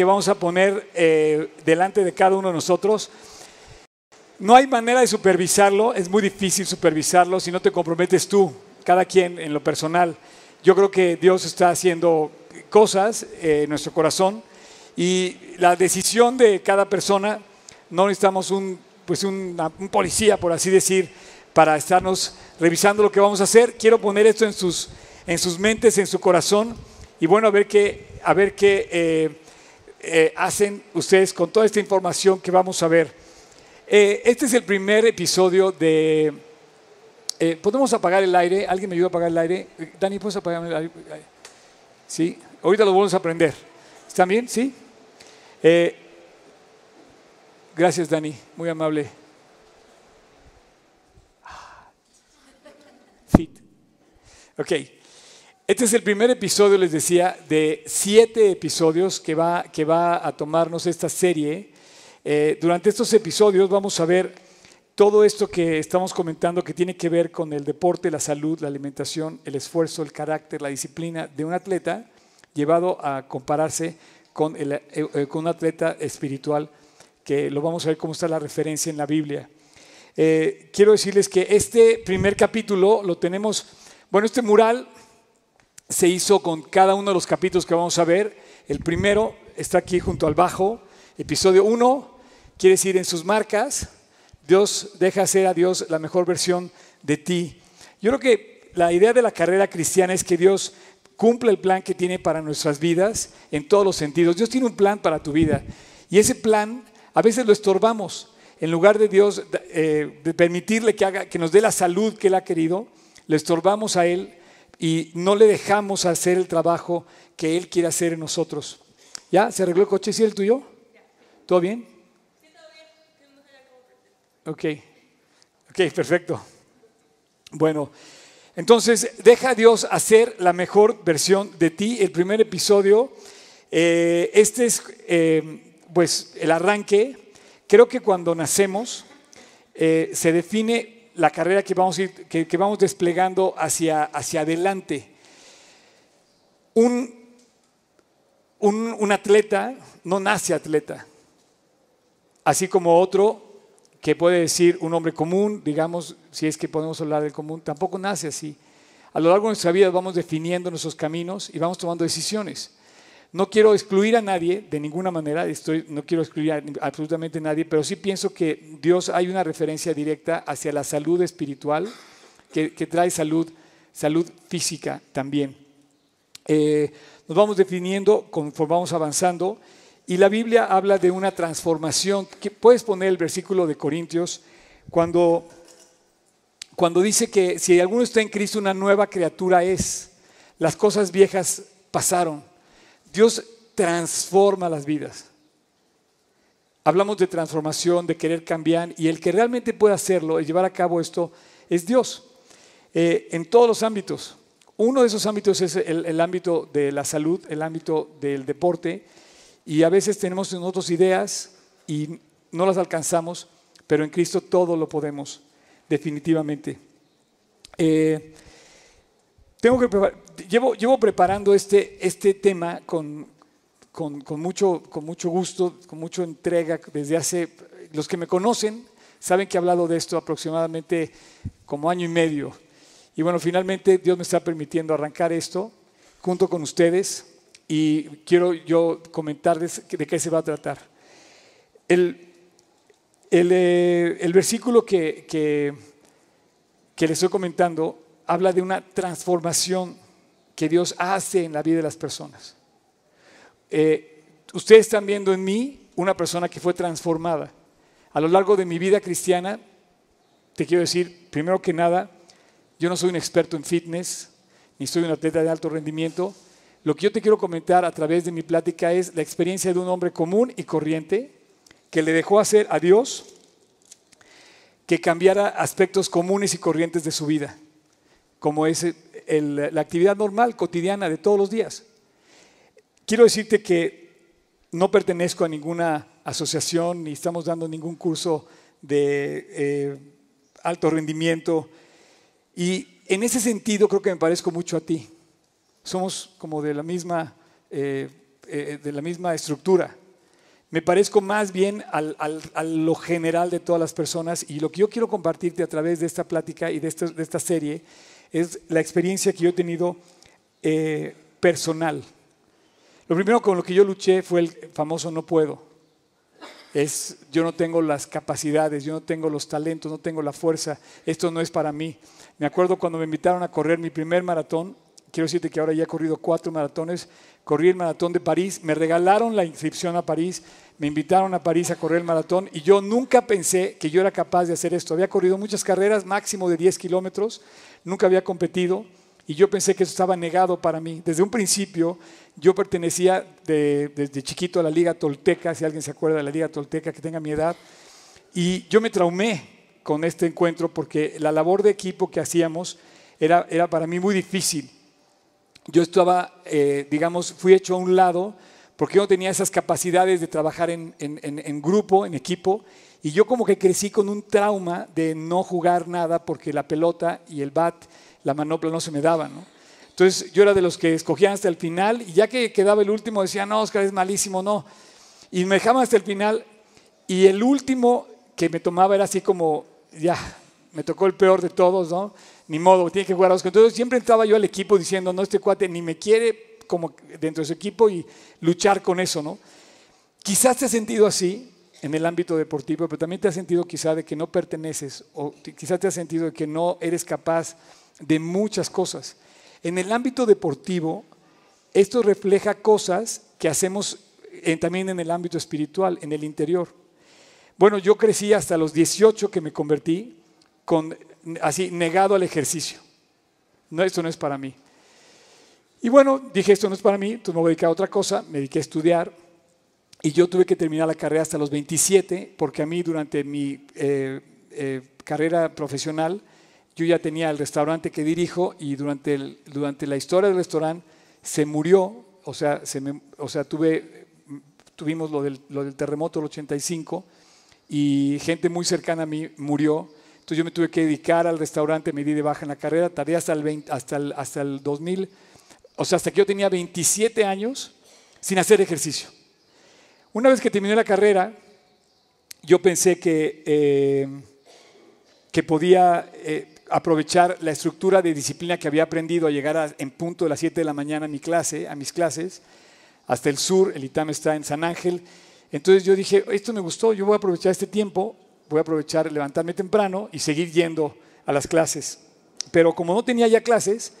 que vamos a poner eh, delante de cada uno de nosotros. No hay manera de supervisarlo, es muy difícil supervisarlo si no te comprometes tú, cada quien en lo personal. Yo creo que Dios está haciendo cosas en nuestro corazón y la decisión de cada persona, no necesitamos un, pues un policía, por así decir, para estarnos revisando lo que vamos a hacer. Quiero poner esto en sus, en sus mentes, en su corazón y bueno, a ver qué, a ver qué eh, eh, hacen ustedes con toda esta información que vamos a ver. Eh, este es el primer episodio de... ¿Podemos apagar el aire? ¿Alguien me ayuda a apagar el aire? Dani, ¿puedes apagar el aire? Sí, ahorita lo vamos a aprender. ¿Están bien? ¿Sí? gracias, Dani, muy amable. Fit. Ok. Este es el primer episodio, les decía, de siete episodios que va, que va a tomarnos esta serie. Eh, durante estos episodios vamos a ver todo esto que estamos comentando que tiene que ver con el deporte, la salud, la alimentación, el esfuerzo, el carácter, la disciplina de un atleta llevado a compararse con, el, eh, eh, con un atleta espiritual, que lo vamos a ver cómo está la referencia en la Biblia. quiero decirles que este primer capítulo lo tenemos, bueno, este mural se hizo con cada uno de los capítulos que vamos a ver. El primero está aquí junto al bajo, episodio 1, quiere decir en sus marcas, Dios deja hacer a Dios la mejor versión de ti. Yo creo que la idea de la carrera cristiana es que Dios cumple el plan que tiene para nuestras vidas en todos los sentidos. Dios tiene un plan para tu vida y ese plan a veces lo estorbamos. En lugar de Dios eh, de permitirle que, haga, que nos dé la salud que Él ha querido, le estorbamos a Él y no le dejamos hacer el trabajo que Él quiere hacer en nosotros. ¿Ya? ¿Se arregló el coche? ¿Sí el tuyo? ¿Todo bien? Sí, todo bien. Ok. Ok, perfecto. Bueno, entonces deja a Dios hacer la mejor versión de ti. El primer episodio, eh, este es eh, pues el arranque. Creo que cuando nacemos eh, se define la carrera que vamos, ir, que, vamos desplegando hacia, hacia adelante. Un, un, atleta no nace atleta, así como otro que puede decir un hombre común, digamos, si es que podemos hablar del común, tampoco nace así. A lo largo de nuestra vida vamos definiendo nuestros caminos y vamos tomando decisiones. No quiero excluir a nadie de ninguna manera, estoy, no quiero excluir a absolutamente a nadie, pero sí pienso que Dios hay una referencia directa hacia la salud espiritual que, trae salud, salud física también. Eh, nos vamos definiendo conforme vamos avanzando y la Biblia habla de una transformación. Puedes poner el versículo de Corintios cuando, cuando dice que si alguno está en Cristo, una nueva criatura es. Las cosas viejas pasaron Dios transforma las vidas. Hablamos de transformación, de querer cambiar, y el que realmente puede hacerlo y llevar a cabo esto es Dios, eh, en todos los ámbitos. Uno de esos ámbitos es el, ámbito de la salud, el ámbito del deporte, y a veces tenemos en otras ideas y no las alcanzamos, pero en Cristo todo lo podemos, definitivamente. Eh, tengo que llevo, llevo preparando este, este tema con, con, con, mucho, con mucho gusto, con mucha entrega desde hace, los que me conocen saben que he hablado de esto aproximadamente como año y medio. Y bueno, finalmente Dios me está permitiendo arrancar esto junto con ustedes y quiero yo comentarles de qué se va a tratar. El, el, eh, el versículo que, que, que les estoy comentando habla de una transformación que Dios hace en la vida de las personas. Eh, ustedes están viendo en mí una persona que fue transformada. A lo largo de mi vida cristiana, te quiero decir, primero que nada, yo no soy un experto en fitness, ni soy un atleta de alto rendimiento. Lo que yo te quiero comentar a través de mi plática es la experiencia de un hombre común y corriente que le dejó hacer a Dios que cambiara aspectos comunes y corrientes de su vida como es la actividad normal, cotidiana de todos los días. Quiero decirte que no pertenezco a ninguna asociación ni estamos dando ningún curso de eh, alto rendimiento y en ese sentido creo que me parezco mucho a ti. Somos como de la misma, eh, eh, de la misma estructura. Me parezco más bien a lo general de todas las personas y lo que yo quiero compartirte a través de esta plática y de, esta serie es la experiencia que yo he tenido eh, personal. Lo primero con lo que yo luché fue el famoso no puedo. Es yo no tengo las capacidades, yo no tengo los talentos, no tengo la fuerza, esto no es para mí. Me acuerdo cuando me invitaron a correr mi primer maratón, quiero decirte que ahora ya he corrido cuatro maratones, corrí el maratón de París, me regalaron la inscripción a París, me invitaron a París a correr el maratón y yo nunca pensé que yo era capaz de hacer esto. Había corrido muchas carreras, máximo de 10 kilómetros, nunca había competido y yo pensé que eso estaba negado para mí. Desde un principio yo pertenecía desde chiquito a la Liga Tolteca, si alguien se acuerda de la Liga Tolteca que tenga mi edad, y yo me traumé con este encuentro porque la labor de equipo que hacíamos era, era para mí muy difícil yo estaba, eh, digamos, fui hecho a un lado porque yo no tenía esas capacidades de trabajar en, grupo, en equipo, y yo como que crecí con un trauma de no jugar nada porque la pelota y el bat, la manopla no se me daban. Entonces yo era de los que escogían hasta el final y ya que quedaba el último decía, no, Oscar es malísimo, no. Y me dejaban hasta el final y el último que me tomaba era así como, ya, me tocó el peor de todos, ¿no? Ni modo, tiene que jugar a los Entonces siempre entraba yo al equipo diciendo, no, este cuate ni me quiere como dentro de su equipo y luchar con eso, ¿no? Quizás te has sentido así en el ámbito deportivo, pero también te has sentido quizás de que no perteneces o quizás te has sentido de que no eres capaz de muchas cosas. En el ámbito deportivo, esto refleja cosas que hacemos también en el ámbito espiritual, en el interior. Bueno, yo crecí hasta los 18 que me convertí con así negado al ejercicio. No, esto no es para mí. Y bueno, dije, esto no es para mí, entonces me voy a dedicar a otra cosa, me dediqué a estudiar y yo tuve que terminar la carrera hasta los 27 porque a mí durante mi eh, eh, carrera profesional yo ya tenía el restaurante que dirijo y durante, el, durante la historia del restaurante se murió, o sea, se o sea tuve, tuvimos lo del, lo del terremoto del 85 y gente muy cercana a mí murió entonces yo me tuve que dedicar al restaurante, me di de baja en la carrera, tardé hasta el, hasta el, hasta el 2000, o sea, hasta que yo tenía 27 años sin hacer ejercicio. Una vez que terminé la carrera, yo pensé que, eh, que podía eh, aprovechar la estructura de disciplina que había aprendido a llegar en punto de las 7 de la mañana a mi clase, a mis clases, hasta el sur, el ITAM está en San Ángel. Entonces yo dije, esto me gustó, yo voy a aprovechar este tiempo voy a aprovechar, levantarme temprano y seguir yendo a las clases. Pero como no tenía ya clases,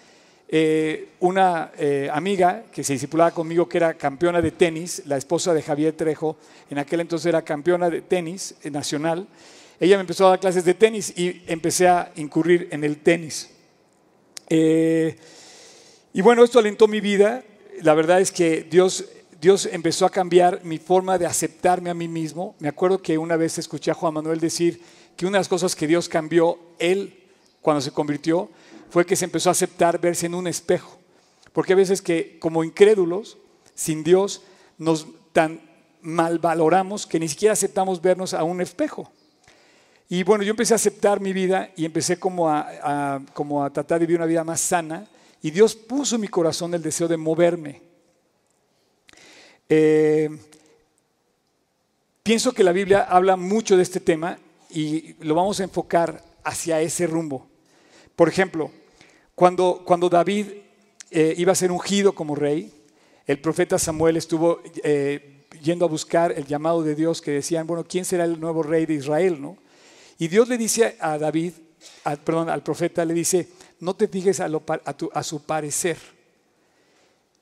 eh, una eh, amiga que se discipulaba conmigo, que era campeona de tenis, la esposa de Javier Trejo, en aquel entonces era campeona de tenis eh, nacional, ella me empezó a dar clases de tenis y empecé a incurrir en el tenis. y bueno, esto alentó mi vida. La verdad es que Dios Dios empezó a cambiar mi forma de aceptarme a mí mismo. Me acuerdo que una vez escuché a Juan Manuel decir que una de las cosas que Dios cambió él cuando se convirtió fue que se empezó a aceptar verse en un espejo. Porque a veces que como incrédulos, sin Dios, nos tan mal valoramos que ni siquiera aceptamos vernos a un espejo. Y bueno, yo empecé a aceptar mi vida y empecé como a, como a tratar de vivir una vida más sana. Y Dios puso en mi corazón el deseo de moverme. Eh, pienso que la Biblia habla mucho de este tema y lo vamos a enfocar hacia ese rumbo. Por ejemplo, cuando, cuando David eh, iba a ser ungido como rey, el profeta Samuel estuvo eh, yendo a buscar el llamado de Dios que decían, bueno, ¿quién será el nuevo rey de Israel? ¿no? Y Dios le dice a David, perdón, al profeta, le dice, no te fijes a, a su parecer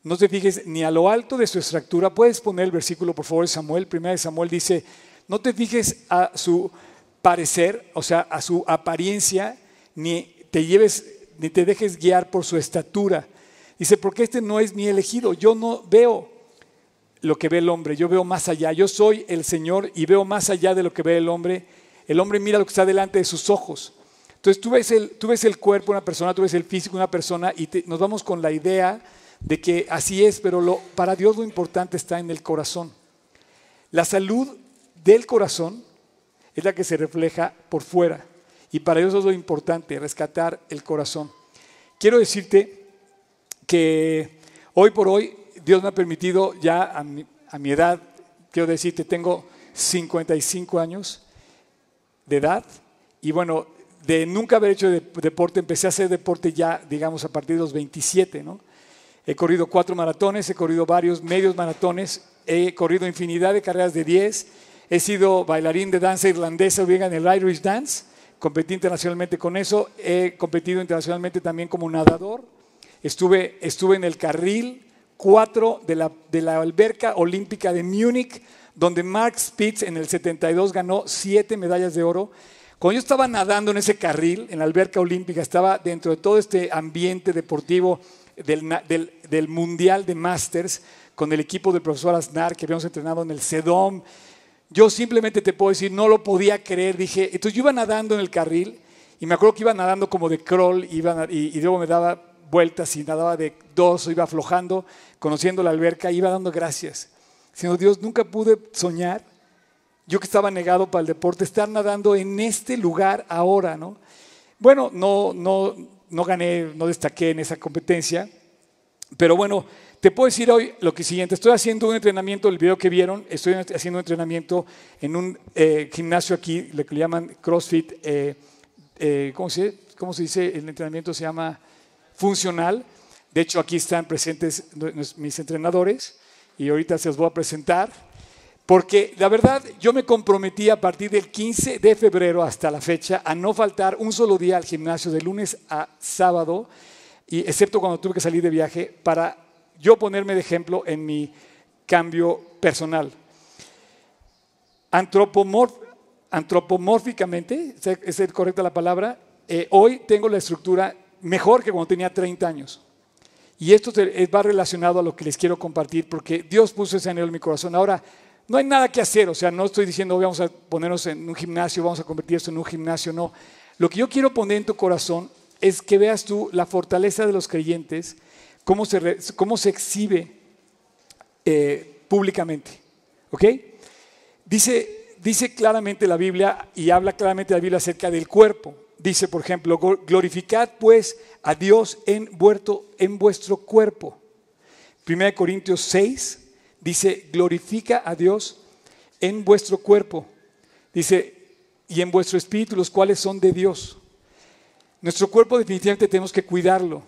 no te fijes ni a lo alto de su estructura. Puedes poner el versículo, por favor, de Samuel. Primera de Samuel dice, no te fijes a su parecer, o sea, a su apariencia, ni te lleves, ni te dejes guiar por su estatura. Dice, porque este no es mi elegido. Yo no veo lo que ve el hombre, yo veo más allá. Yo soy el Señor y veo más allá de lo que ve el hombre. El hombre mira lo que está delante de sus ojos. Entonces tú ves el, tú ves el cuerpo de una persona, tú ves el físico de una persona y nos vamos con la idea de que así es, pero lo, para Dios lo importante está en el corazón. La salud del corazón es la que se refleja por fuera. Y para Dios es lo importante, rescatar el corazón. Quiero decirte que hoy por hoy Dios me ha permitido ya a mi, a mi edad, quiero decirte, tengo 55 años de edad y bueno, de nunca haber hecho deporte, empecé a hacer deporte ya, digamos, a partir de los 27, ¿no? He corrido cuatro maratones, he corrido varios medios maratones, he corrido infinidad de carreras de 10, he sido bailarín de danza irlandesa, bien en el Irish Dance, competí internacionalmente con eso, he competido internacionalmente también como nadador, estuve, estuve en el carril 4 de la, de la alberca olímpica de Múnich, donde Mark Spitz en el 72 ganó siete medallas de oro. Cuando yo estaba nadando en ese carril, en la alberca olímpica, estaba dentro de todo este ambiente deportivo del, del, Mundial de Masters con el equipo del profesor Aznar que habíamos entrenado en el SEDOM. Yo simplemente te puedo decir, no lo podía creer. Dije, entonces yo iba nadando en el carril y me acuerdo que iba nadando como de crawl iba, y, y luego me daba vueltas y nadaba de dos, iba aflojando, conociendo la alberca, iba dando gracias. Señor Dios, nunca pude soñar, yo que estaba negado para el deporte, estar nadando en este lugar ahora, ¿no? Bueno, no, no, no gané, no destaqué en esa competencia, pero bueno, te puedo decir hoy lo que siguiente, estoy haciendo un entrenamiento, el video que vieron, estoy haciendo un entrenamiento en un eh, gimnasio aquí, lo que le llaman CrossFit, eh, eh, ¿cómo, se, ¿cómo se dice? El entrenamiento se llama funcional. De hecho, aquí están presentes mis entrenadores y ahorita se los voy a presentar, porque la verdad yo me comprometí a partir del 15 de febrero hasta la fecha a no faltar un solo día al gimnasio de lunes a sábado, y excepto cuando tuve que salir de viaje, para yo ponerme de ejemplo en mi cambio personal. antropomórficamente, ¿es correcta la palabra? Eh, hoy tengo la estructura mejor que cuando tenía 30 años. Y esto va relacionado a lo que les quiero compartir, porque Dios puso ese anhelo en mi corazón. Ahora, no hay nada que hacer, o sea, no estoy diciendo vamos a ponernos en un gimnasio, vamos a convertir esto en un gimnasio, no. Lo que yo quiero poner en tu corazón es que veas tú la fortaleza de los creyentes, cómo se, cómo se exhibe eh, públicamente. ¿Ok? Dice, dice claramente la Biblia y habla claramente la Biblia acerca del cuerpo dice, por ejemplo, glorificad pues a Dios en en vuestro cuerpo. 1 Corintios 6 dice, glorifica a Dios en vuestro cuerpo. Dice, y en vuestro espíritu, los cuales son de Dios. Nuestro cuerpo definitivamente tenemos que cuidarlo.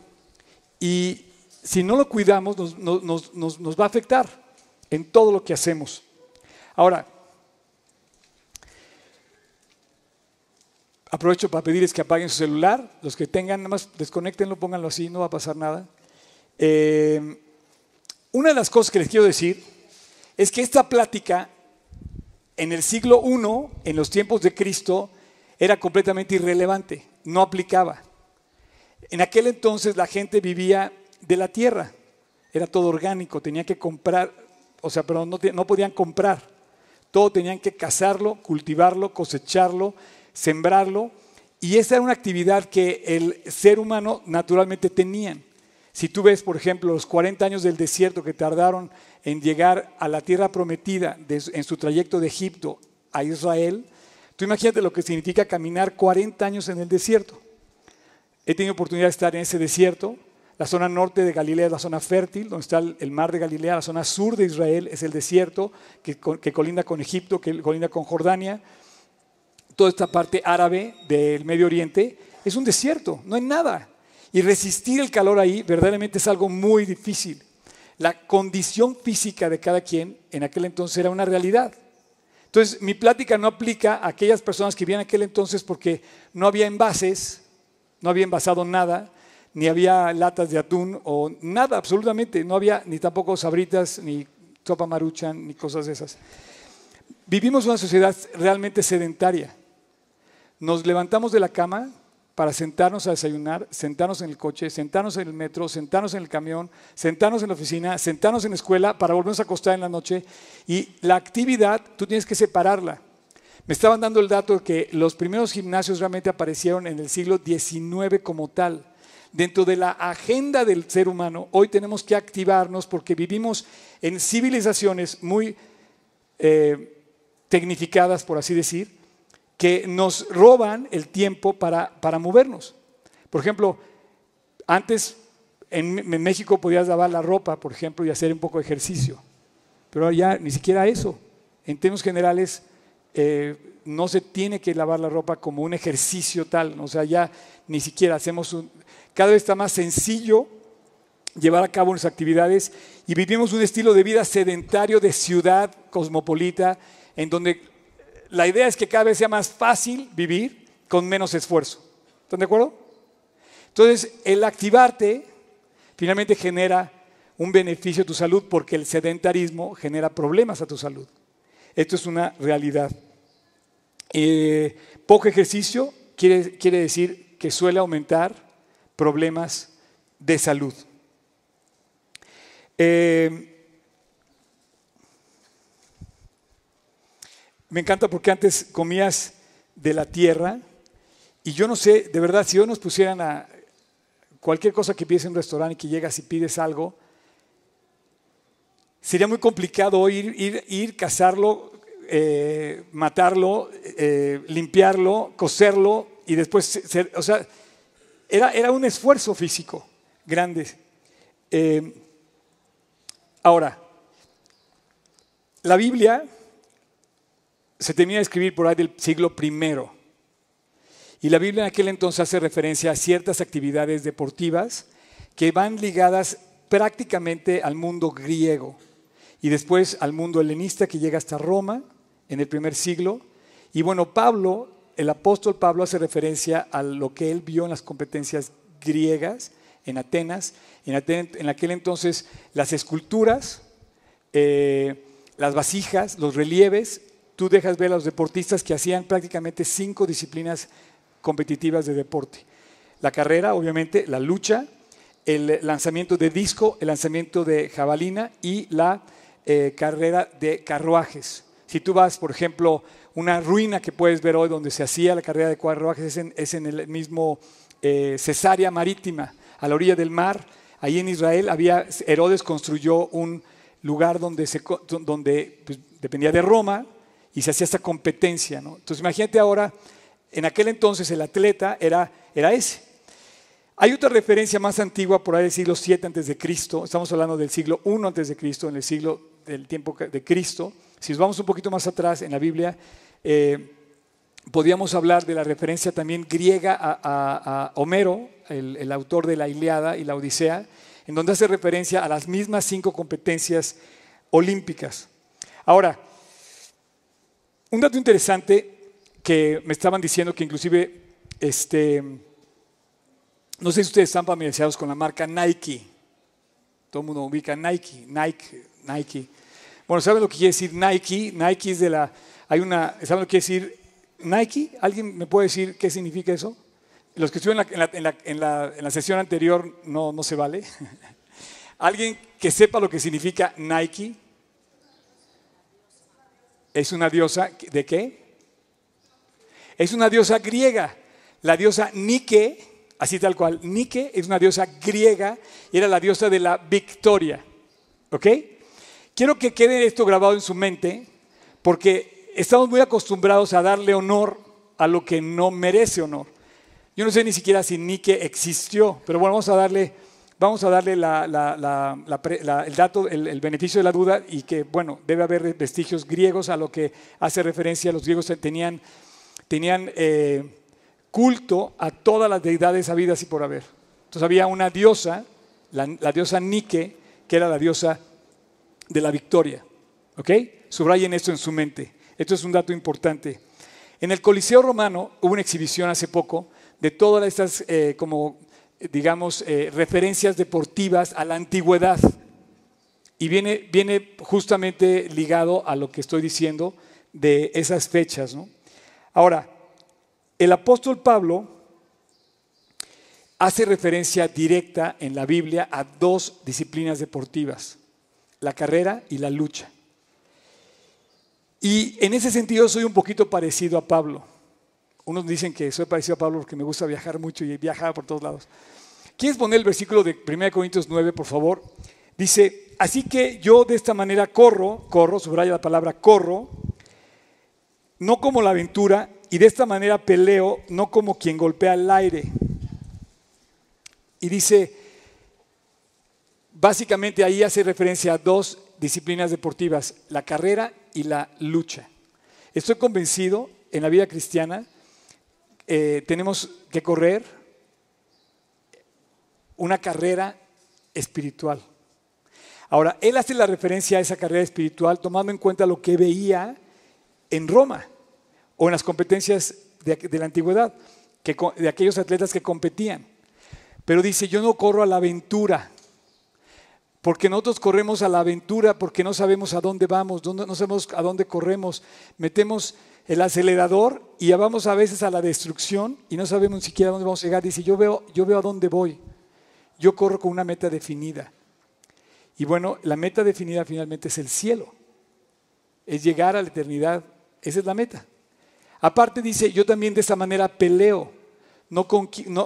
Y si no lo cuidamos, nos, va a afectar en todo lo que hacemos. Ahora, Aprovecho para pedirles que apaguen su celular. Los que tengan, nada más desconectenlo, pónganlo así, no va a pasar nada. Eh, una de las cosas que les quiero decir es que esta plática en el siglo I, en los tiempos de Cristo, era completamente irrelevante, no aplicaba. En aquel entonces la gente vivía de la tierra, era todo orgánico, tenían que comprar, o sea, pero no, no podían comprar, todo tenían que cazarlo, cultivarlo, cosecharlo sembrarlo, y esa era una actividad que el ser humano naturalmente tenían. Si tú ves, por ejemplo, los 40 años del desierto que tardaron en llegar a la tierra prometida en su trayecto de Egipto a Israel, tú imagínate lo que significa caminar 40 años en el desierto. He tenido oportunidad de estar en ese desierto. La zona norte de Galilea es la zona fértil, donde está el mar de Galilea. La zona sur de Israel es el desierto que, que colinda con Egipto, que colinda con Jordania toda esta parte árabe del Medio Oriente, es un desierto, no hay nada. Y resistir el calor ahí verdaderamente es algo muy difícil. La condición física de cada quien en aquel entonces era una realidad. Entonces, mi plática no aplica a aquellas personas que vivían aquel entonces porque no había envases, no había envasado nada, ni había latas de atún o nada, absolutamente. No había ni tampoco sabritas, ni sopa maruchan, ni cosas de esas. Vivimos una sociedad realmente sedentaria. Nos levantamos de la cama para sentarnos a desayunar, sentarnos en el coche, sentarnos en el metro, sentarnos en el camión, sentarnos en la oficina, sentarnos en la escuela para volvernos a acostar en la noche. Y la actividad, tú tienes que separarla. Me estaban dando el dato de que los primeros gimnasios realmente aparecieron en el siglo XIX como tal. Dentro de la agenda del ser humano, hoy tenemos que activarnos porque vivimos en civilizaciones muy eh, tecnificadas, por así decir, que nos roban el tiempo para, para movernos. Por ejemplo, antes en, México podías lavar la ropa, por ejemplo, y hacer un poco de ejercicio. Pero ya ni siquiera eso. En términos generales, eh, no se tiene que lavar la ropa como un ejercicio tal. O sea, ya ni siquiera hacemos un... Cada vez está más sencillo llevar a cabo nuestras actividades y vivimos un estilo de vida sedentario de ciudad cosmopolita, en donde la idea es que cada vez sea más fácil vivir con menos esfuerzo. ¿Están de acuerdo? Entonces, el activarte finalmente genera un beneficio a tu salud porque el sedentarismo genera problemas a tu salud. Esto es una realidad. Eh, poco ejercicio quiere, quiere decir que suele aumentar problemas de salud. Eh, me encanta porque antes comías de la tierra y yo no sé, de verdad, si hoy nos pusieran a cualquier cosa que pides en un restaurante y que llegas y pides algo, sería muy complicado ir, ir, ir cazarlo, eh, matarlo, eh, limpiarlo, coserlo y después, ser, o sea, era, era, un esfuerzo físico grande. Eh, ahora, la Biblia se termina de escribir por ahí del siglo primero. Y la Biblia en aquel entonces hace referencia a ciertas actividades deportivas que van ligadas prácticamente al mundo griego y después al mundo helenista que llega hasta Roma en el primer siglo. Y bueno, Pablo, el apóstol Pablo hace referencia a lo que él vio en las competencias griegas en Atenas. En, en aquel entonces las esculturas, eh, las vasijas, los relieves, tú dejas ver a los deportistas que hacían prácticamente cinco disciplinas competitivas de deporte. La carrera, obviamente, la lucha, el lanzamiento de disco, el lanzamiento de jabalina y la eh, carrera de carruajes. Si tú vas, por ejemplo, una ruina que puedes ver hoy donde se hacía la carrera de carruajes es en, el mismo eh, Cesárea Marítima, a la orilla del mar. Ahí en Israel había, Herodes construyó un lugar donde, se, donde pues, dependía de Roma y se hacía esta competencia. Entonces imagínate ahora en aquel entonces el atleta era, era ese. Hay otra referencia más antigua por ahí del siglo 7 antes de Cristo. Estamos hablando del siglo 1 antes de Cristo, en el siglo del tiempo de Cristo. Si nos vamos un poquito más atrás en la Biblia, eh, podríamos hablar de la referencia también griega a, Homero, el, el, autor de la Iliada y la Odisea, en donde hace referencia a las mismas cinco competencias olímpicas. Ahora, un dato interesante que me estaban diciendo que inclusive, este, no sé si ustedes están familiarizados con la marca Nike. Todo el mundo ubica Nike, Nike, Nike. Bueno, ¿saben lo que quiere decir Nike? Nike es de la, hay una, ¿saben lo que quiere decir Nike? ¿Alguien me puede decir qué significa eso? Los que estuvieron en la, en la, en la sesión anterior no, no se vale. ¿Alguien que sepa lo que significa Nike? Es una diosa de qué? Es una diosa griega. La diosa Nike, así tal cual, Nike es una diosa griega y era la diosa de la victoria. ¿Ok? Quiero que quede esto grabado en su mente porque estamos muy acostumbrados a darle honor a lo que no merece honor. Yo no sé ni siquiera si Nike existió, pero bueno, vamos a darle, vamos a darle el dato, el, beneficio de la duda y que, bueno, debe haber vestigios griegos a lo que hace referencia. Los griegos tenían tenían eh, culto a todas las deidades habidas y por haber. Entonces había una diosa, la, diosa Nike, que era la diosa de la victoria. ¿Ok? Subrayen esto en su mente. Esto es un dato importante. En el Coliseo Romano hubo una exhibición hace poco de todas estas, eh, como digamos, eh, referencias deportivas a la antigüedad. Y viene, viene justamente ligado a lo que estoy diciendo de esas fechas. ¿no? Ahora, el apóstol Pablo hace referencia directa en la Biblia a dos disciplinas deportivas, la carrera y la lucha. Y en ese sentido soy un poquito parecido a Pablo. Unos dicen que soy parecido a Pablo porque me gusta viajar mucho y viajar por todos lados. ¿Quieres poner el versículo de 1 Corintios 9, por favor? Dice, así que yo de esta manera corro, corro, subraya la palabra corro, no como la aventura, y de esta manera peleo, no como quien golpea el aire. Y dice, básicamente ahí hace referencia a dos disciplinas deportivas, la carrera y la lucha. Estoy convencido en la vida cristiana, eh, tenemos que correr una carrera espiritual. Ahora, él hace la referencia a esa carrera espiritual tomando en cuenta lo que veía en Roma o en las competencias de, la antigüedad, de aquellos atletas que competían. Pero dice, yo no corro a la aventura, porque nosotros corremos a la aventura porque no sabemos a dónde vamos, no sabemos a dónde corremos. Metemos el acelerador y vamos a veces a la destrucción y no sabemos siquiera dónde vamos a llegar. Dice, yo veo, yo veo a dónde voy. Yo corro con una meta definida. Y bueno, la meta definida finalmente es el cielo. Es llegar a la eternidad. Esa es la meta. Aparte dice, yo también de esa manera peleo, no,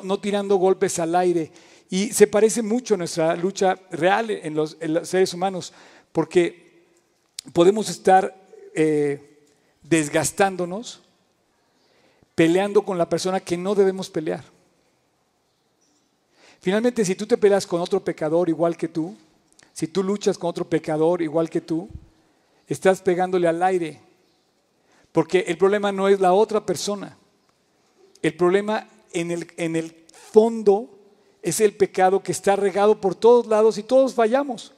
no tirando golpes al aire y se parece mucho a nuestra lucha real en los, seres humanos, porque podemos estar eh, desgastándonos, peleando con la persona que no debemos pelear. Finalmente, si tú te peleas con otro pecador igual que tú, si tú luchas con otro pecador igual que tú, estás pegándole al aire. Porque el problema no es la otra persona. El problema en el, en el fondo es el pecado que está regado por todos lados y todos fallamos.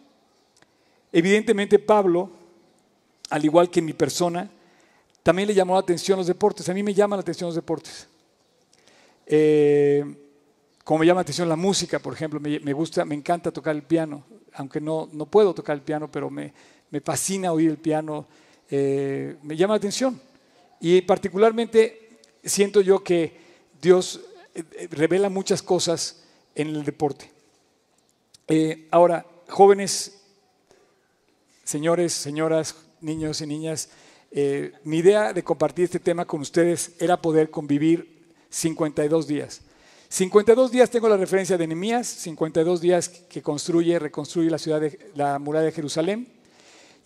Evidentemente Pablo, al igual que mi persona, también le llamó la atención los deportes. A mí me llaman la atención los deportes. Eh, como me llama la atención la música, por ejemplo, me, gusta, me encanta tocar el piano, aunque no, no puedo tocar el piano, pero me, fascina oír el piano, eh, me llama la atención. Y particularmente siento yo que Dios eh, revela muchas cosas en el deporte. Ahora, jóvenes, señores, señoras, niños y niñas, eh, mi idea de compartir este tema con ustedes era poder convivir 52 días. 52 días tengo la referencia de Nehemías, 52 días que construye, reconstruye la ciudad de la muralla de Jerusalén.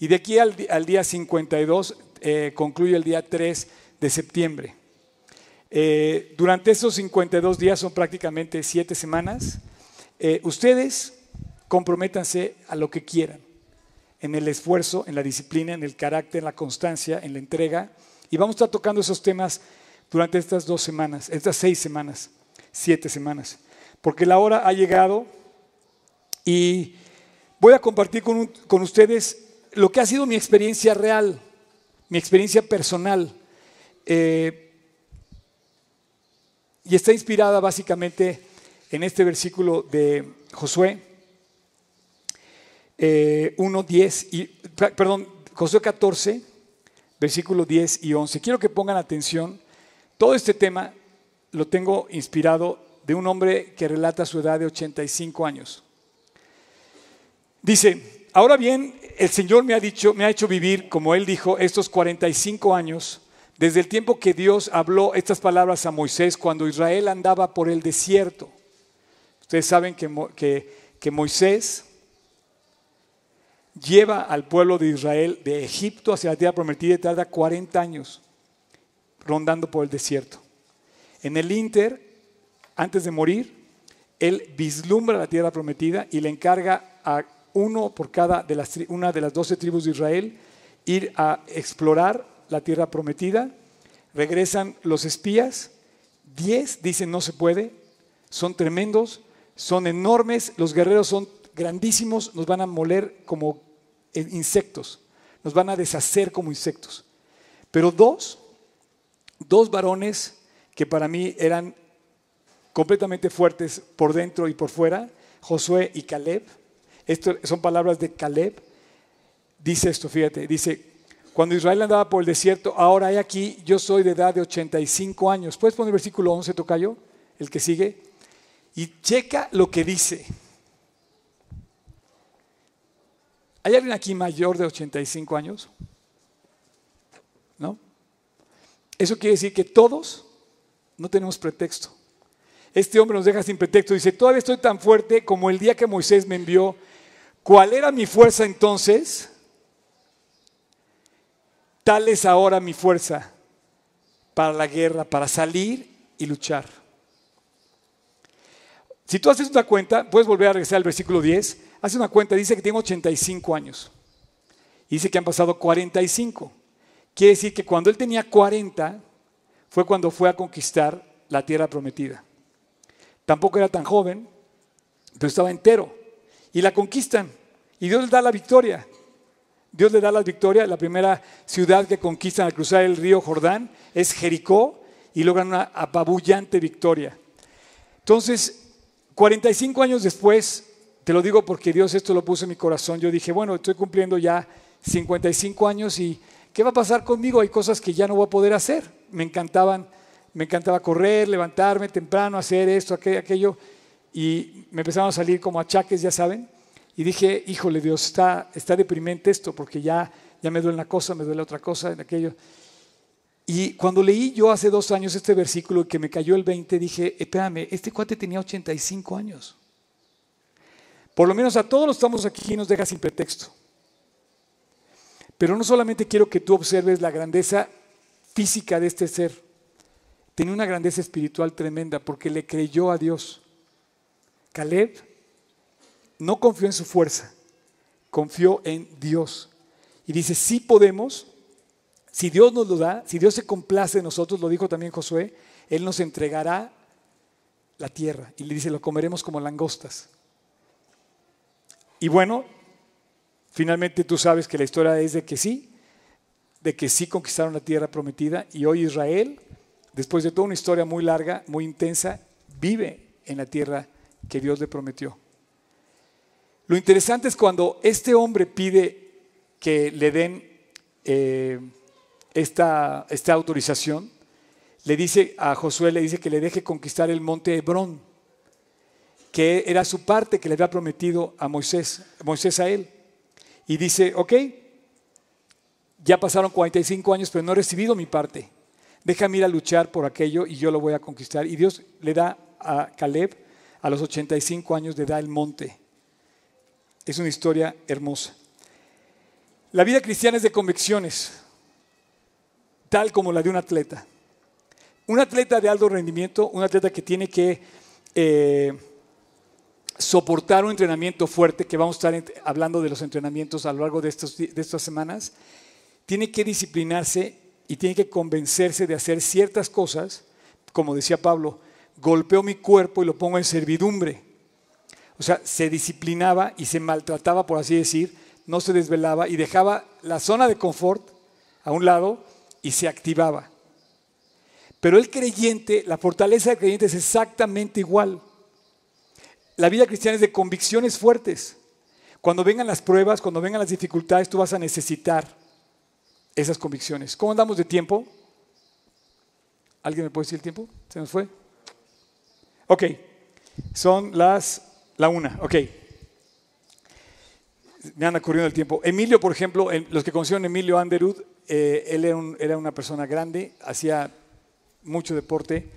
Y de aquí al, día 52 eh, concluye el día 3 de septiembre. Eh, durante esos 52 días, son prácticamente 7 semanas, eh, ustedes comprométanse a lo que quieran, en el esfuerzo, en la disciplina, en el carácter, en la constancia, en la entrega. Y vamos a estar tocando esos temas durante estas dos semanas, estas seis semanas, siete semanas, porque la hora ha llegado y voy a compartir con, ustedes lo que ha sido mi experiencia real, mi experiencia personal. Eh, y está inspirada básicamente en este versículo de Josué 1, eh, 10 y, perdón, Josué 14, versículo 10 y 11. Quiero que pongan atención. Todo este tema lo tengo inspirado de un hombre que relata su edad de 85 años. Dice, ahora bien, el Señor me ha dicho, me ha hecho vivir, como él dijo, estos 45 años desde el tiempo que Dios habló estas palabras a Moisés cuando Israel andaba por el desierto. Ustedes saben que, que, Moisés lleva al pueblo de Israel de Egipto hacia la tierra prometida y tarda 40 años rondando por el desierto. En el Inter, antes de morir, él vislumbra la tierra prometida y le encarga a uno por cada de las, una de las doce tribus de Israel ir a explorar la tierra prometida, regresan los espías, diez dicen no se puede, son tremendos, son enormes, los guerreros son grandísimos, nos van a moler como insectos, nos van a deshacer como insectos. Pero dos, dos varones que para mí eran completamente fuertes por dentro y por fuera, Josué y Caleb, esto son palabras de Caleb, dice esto, fíjate, dice, cuando Israel andaba por el desierto, ahora hay aquí, yo soy de edad de 85 años. ¿Puedes poner el versículo 11, Tocayo? El que sigue. Y checa lo que dice. ¿Hay alguien aquí mayor de 85 años? ¿No? Eso quiere decir que todos no tenemos pretexto. Este hombre nos deja sin pretexto. Dice, todavía estoy tan fuerte como el día que Moisés me envió. ¿Cuál era mi fuerza entonces? Tal es ahora mi fuerza para la guerra, para salir y luchar. Si tú haces una cuenta, puedes volver a regresar al versículo 10. Hace una cuenta, dice que tiene 85 años. Dice que han pasado 45. Quiere decir que cuando él tenía 40 fue cuando fue a conquistar la tierra prometida. Tampoco era tan joven, pero estaba entero. Y la conquistan. Y Dios le da la victoria. Dios le da la victoria. La primera ciudad que conquistan al cruzar el río Jordán es Jericó y logran una apabullante victoria. Entonces, 45 años después, te lo digo porque Dios esto lo puso en mi corazón, yo dije, bueno, estoy cumpliendo ya 55 años y ¿qué va a pasar conmigo? Hay cosas que ya no voy a poder hacer. Me encantaban, me encantaba correr, levantarme temprano, hacer esto, aquello, y me empezaron a salir como achaques, ya saben. Y dije, híjole Dios, está, está deprimente esto porque ya, ya me duele una cosa, me duele otra cosa, en aquello. Y cuando leí yo hace dos años este versículo que me cayó el 20, dije, espérame, este cuate tenía 85 años. Por lo menos a todos los estamos aquí nos deja sin pretexto. Pero no solamente quiero que tú observes la grandeza física de este ser, tenía una grandeza espiritual tremenda porque le creyó a Dios. Caleb no confió en su fuerza, confió en Dios. Y dice, sí podemos, si Dios nos lo da, si Dios se complace de nosotros, lo dijo también Josué, Él nos entregará la tierra. Y le dice, lo comeremos como langostas. Y bueno, Finalmente tú sabes que la historia es de que sí, de que sí conquistaron la tierra prometida y hoy Israel, después de toda una historia muy larga, muy intensa, vive en la tierra que Dios le prometió. Lo interesante es cuando este hombre pide que le den eh, esta, esta autorización, le dice a Josué, le dice que le deje conquistar el monte Hebrón, que era su parte que le había prometido a Moisés, Moisés a él y dice, ok, ya pasaron 45 años, pero no he recibido mi parte. Déjame ir a luchar por aquello y yo lo voy a conquistar. Y Dios le da a Caleb a los 85 años de edad el monte. Es una historia hermosa. La vida cristiana es de convicciones, tal como la de un atleta. Un atleta de alto rendimiento, un atleta que tiene que eh, soportar un entrenamiento fuerte, que vamos a estar hablando de los entrenamientos a lo largo de, estos, de estas semanas, tiene que disciplinarse y tiene que convencerse de hacer ciertas cosas, como decía Pablo, golpeo mi cuerpo y lo pongo en servidumbre. O sea, se disciplinaba y se maltrataba, por así decir, no se desvelaba y dejaba la zona de confort a un lado y se activaba. Pero el creyente, la fortaleza del creyente es exactamente igual. La vida cristiana es de convicciones fuertes. Cuando vengan las pruebas, cuando vengan las dificultades, tú vas a necesitar esas convicciones. ¿Cómo andamos de tiempo? ¿Alguien me puede decir el tiempo? ¿Se nos fue? Ok, son las la una, ok. Me anda corriendo el tiempo. Emilio, por ejemplo, los que conocieron a Emilio Anderud, eh, él era, era una persona grande, hacía mucho deporte,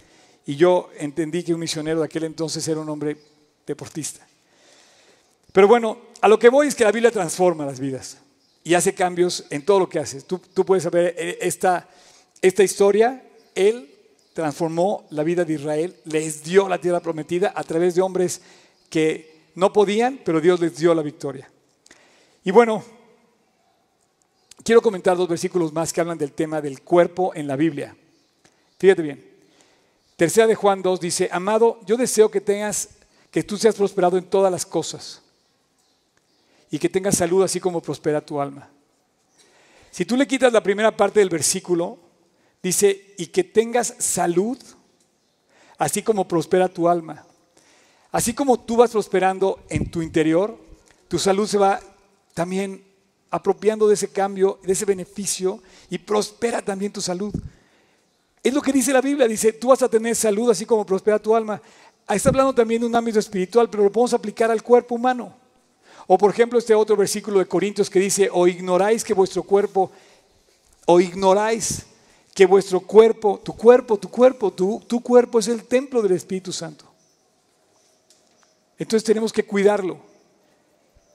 y yo entendí que un misionero de aquel entonces era un hombre deportista. Pero bueno, a lo que voy es que la Biblia transforma las vidas y hace cambios en todo lo que hace. Tú, puedes saber eh, esta, esta historia, Él transformó la vida de Israel, les dio la tierra prometida a través de hombres que no podían, pero Dios les dio la victoria. Y bueno, quiero comentar dos versículos más que hablan del tema del cuerpo en la Biblia. Fíjate bien. Tercera de Juan 2 dice, amado, yo deseo que tengas que tú seas prosperado en todas las cosas y que tengas salud así como prospera tu alma. Si tú le quitas la primera parte del versículo, dice, y que tengas salud así como prospera tu alma. Así como tú vas prosperando en tu interior, tu salud se va también apropiando de ese cambio, de ese beneficio y prospera también tu salud. Es lo que dice la Biblia, dice, tú vas a tener salud así como prospera tu alma. Está hablando también de un ámbito espiritual, pero lo podemos aplicar al cuerpo humano. O por ejemplo este otro versículo de Corintios que dice, o ignoráis que vuestro cuerpo, o ignoráis que vuestro cuerpo, tu cuerpo, tu cuerpo, tu, tu cuerpo es el templo del Espíritu Santo. Entonces tenemos que cuidarlo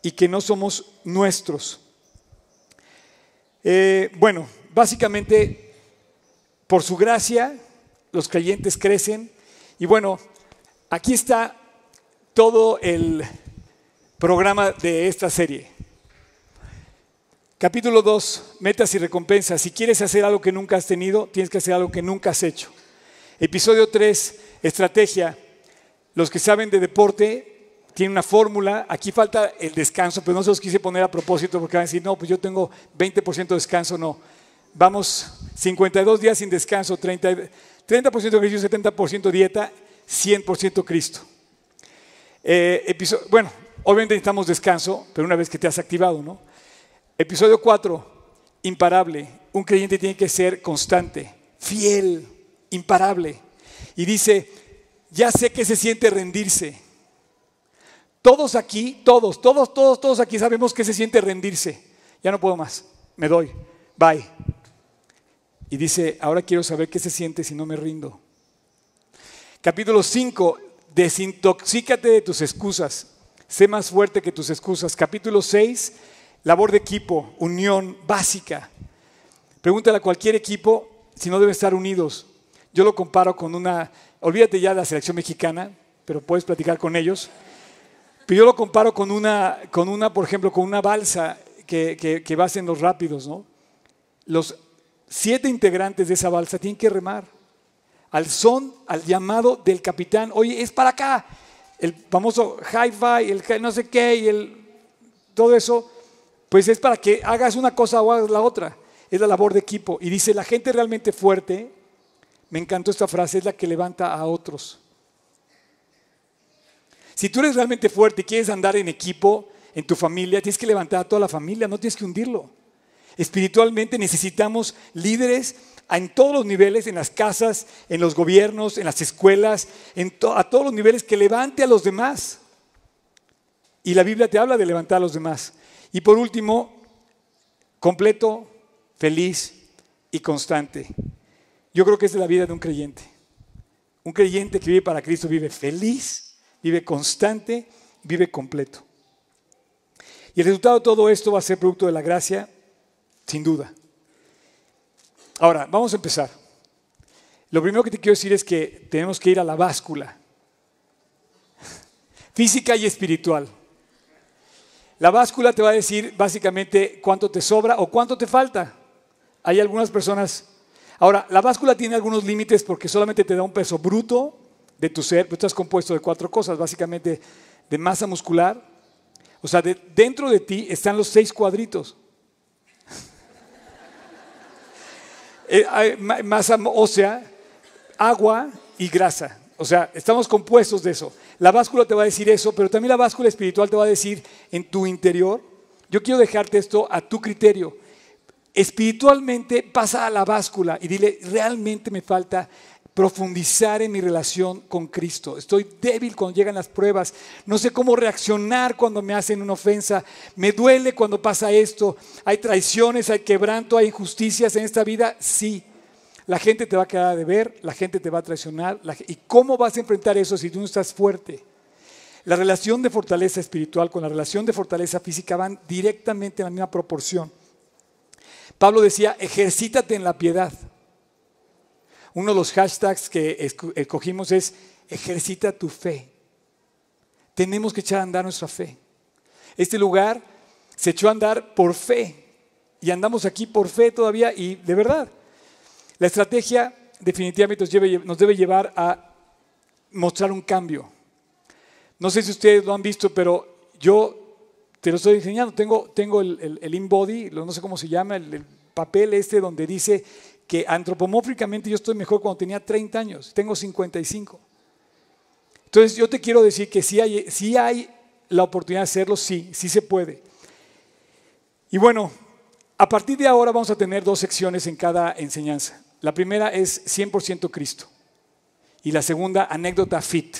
y que no somos nuestros. Eh, bueno, básicamente por su gracia los creyentes crecen y bueno, Aquí está todo el, programa de esta serie. Capítulo 2, metas y recompensas. Si quieres hacer algo que nunca has tenido, tienes que hacer algo que nunca has hecho. Episodio 3, estrategia. Los que saben de deporte tienen una fórmula. Aquí falta el descanso, pero no se los quise poner a propósito porque van a decir, no, pues yo tengo 20% de descanso. No. Vamos, 52 días sin descanso, 30, 30% ejercicio, 70% dieta, 100% Cristo. Eh, bueno, obviamente necesitamos descanso, pero una vez que te has activado, ¿no? Episodio 4, imparable. Un creyente tiene que ser constante, fiel, imparable. Y dice, ya sé que se siente rendirse. Todos aquí, todos, todos, todos, todos aquí sabemos que se siente rendirse. Ya no puedo más, me doy, bye. Y dice, ahora quiero saber qué se siente si no me rindo. Capítulo 5, desintoxícate de tus excusas. Sé más fuerte que tus excusas. Capítulo 6, labor de equipo, unión básica. Pregúntale a cualquier equipo si no deben estar unidos. Yo lo comparo con una, olvídate ya de la selección mexicana, pero puedes platicar con ellos. Pero yo lo comparo con una, con una por ejemplo, con una balsa que, que, que vas en los rápidos, ¿no? Los siete integrantes de esa balsa tienen que remar al son, al llamado del capitán. Oye, es para acá. El famoso hi-fi, el no sé qué, y el, todo eso pues es para que hagas una cosa o hagas la otra. Es la labor de equipo. Y dice, la gente realmente fuerte, me encantó esta frase, es la que levanta a otros. Si tú eres realmente fuerte y quieres andar en equipo, en tu familia, tienes que levantar a toda la familia, no tienes que hundirlo. Espiritualmente necesitamos líderes en todos los niveles, en las casas, en los gobiernos, en las escuelas, a todos los niveles, que levante a los demás. Y la Biblia te habla de levantar a los demás. Y por último, completo, feliz y constante. Yo creo que es la vida de un creyente. Un creyente que vive para Cristo vive feliz, vive constante, vive completo. Y el resultado de todo esto va a ser producto de la gracia, sin duda. Ahora, vamos a empezar. Lo primero que te quiero decir es que tenemos que ir a la báscula, física y espiritual. La báscula te va a decir básicamente cuánto te sobra o cuánto te falta. Hay algunas personas. Ahora, la báscula tiene algunos límites porque solamente te da un peso bruto de tu ser. Tú estás compuesto de cuatro cosas, básicamente de masa muscular. O sea, dentro de ti están los seis cuadritos. Eh, masa ósea, agua y grasa. O sea, estamos compuestos de eso. La báscula te va a decir eso, pero también la báscula espiritual te va a decir en tu interior. Yo quiero dejarte esto a tu criterio. Espiritualmente pasa a la báscula y dile, realmente me falta profundizar en mi relación con Cristo. Estoy débil cuando llegan las pruebas. No sé cómo reaccionar cuando me hacen una ofensa. Me duele cuando pasa esto. Hay traiciones, hay quebranto, hay injusticias en esta vida. Sí, la gente te va a quedar de ver, la gente te va a traicionar. ¿Y cómo vas a enfrentar eso si tú no estás fuerte? La relación de fortaleza espiritual con la relación de fortaleza física van directamente en la misma proporción. Pablo decía, ejercítate en la piedad. Uno de los hashtags que escogimos es, ejercita tu fe. Tenemos que echar a andar nuestra fe. Este lugar se echó a andar por fe y andamos aquí por fe todavía y de verdad. La estrategia definitivamente nos, debe llevar a mostrar un cambio. No sé si ustedes lo han visto, pero yo te lo estoy enseñando. Tengo, tengo el, el, InBody, no sé cómo se llama, el, papel este donde dice que antropomórficamente yo estoy mejor cuando tenía 30 años, tengo 55. Entonces yo te quiero decir que si hay, si hay la oportunidad de hacerlo, sí, sí se puede. Y bueno, a partir de ahora vamos a tener dos secciones en cada enseñanza. La primera es 100% Cristo y la segunda anécdota fit.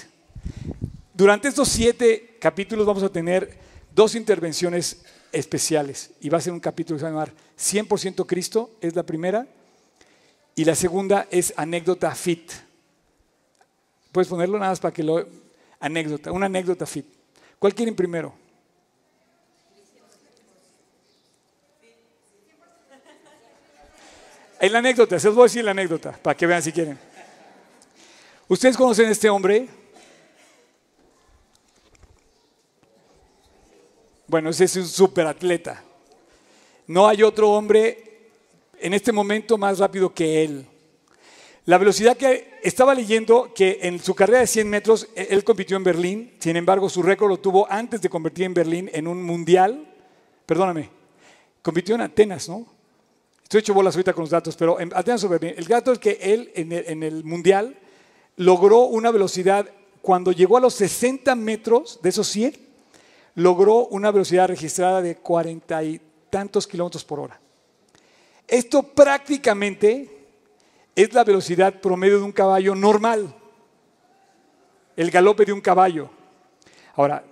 Durante estos siete capítulos vamos a tener dos intervenciones especiales y va a ser un capítulo que se va a llamar 100% Cristo, es la primera, y la segunda es anécdota fit. Puedes ponerlo nada más para que lo... Anécdota, una anécdota fit. ¿Cuál quieren primero? En la anécdota, se os voy a decir la anécdota, para que vean si quieren. ¿Ustedes conocen a este hombre? Bueno, ese es un superatleta. No hay otro hombre en este momento más rápido que él. La velocidad que estaba leyendo que en su carrera de 100 metros e, él compitió en Berlín, sin embargo su récord lo tuvo antes de convertir en Berlín en un mundial, perdóname, compitió en Atenas, ¿no? Estoy hecho bolas ahorita con los datos, pero en Atenas o Berlín. El dato es que él en el, mundial logró una velocidad, cuando llegó a los 60 metros de esos 100, logró una velocidad registrada de 40 y tantos kilómetros por hora. Esto prácticamente es la velocidad promedio de un caballo normal, el galope de un caballo. Ahora,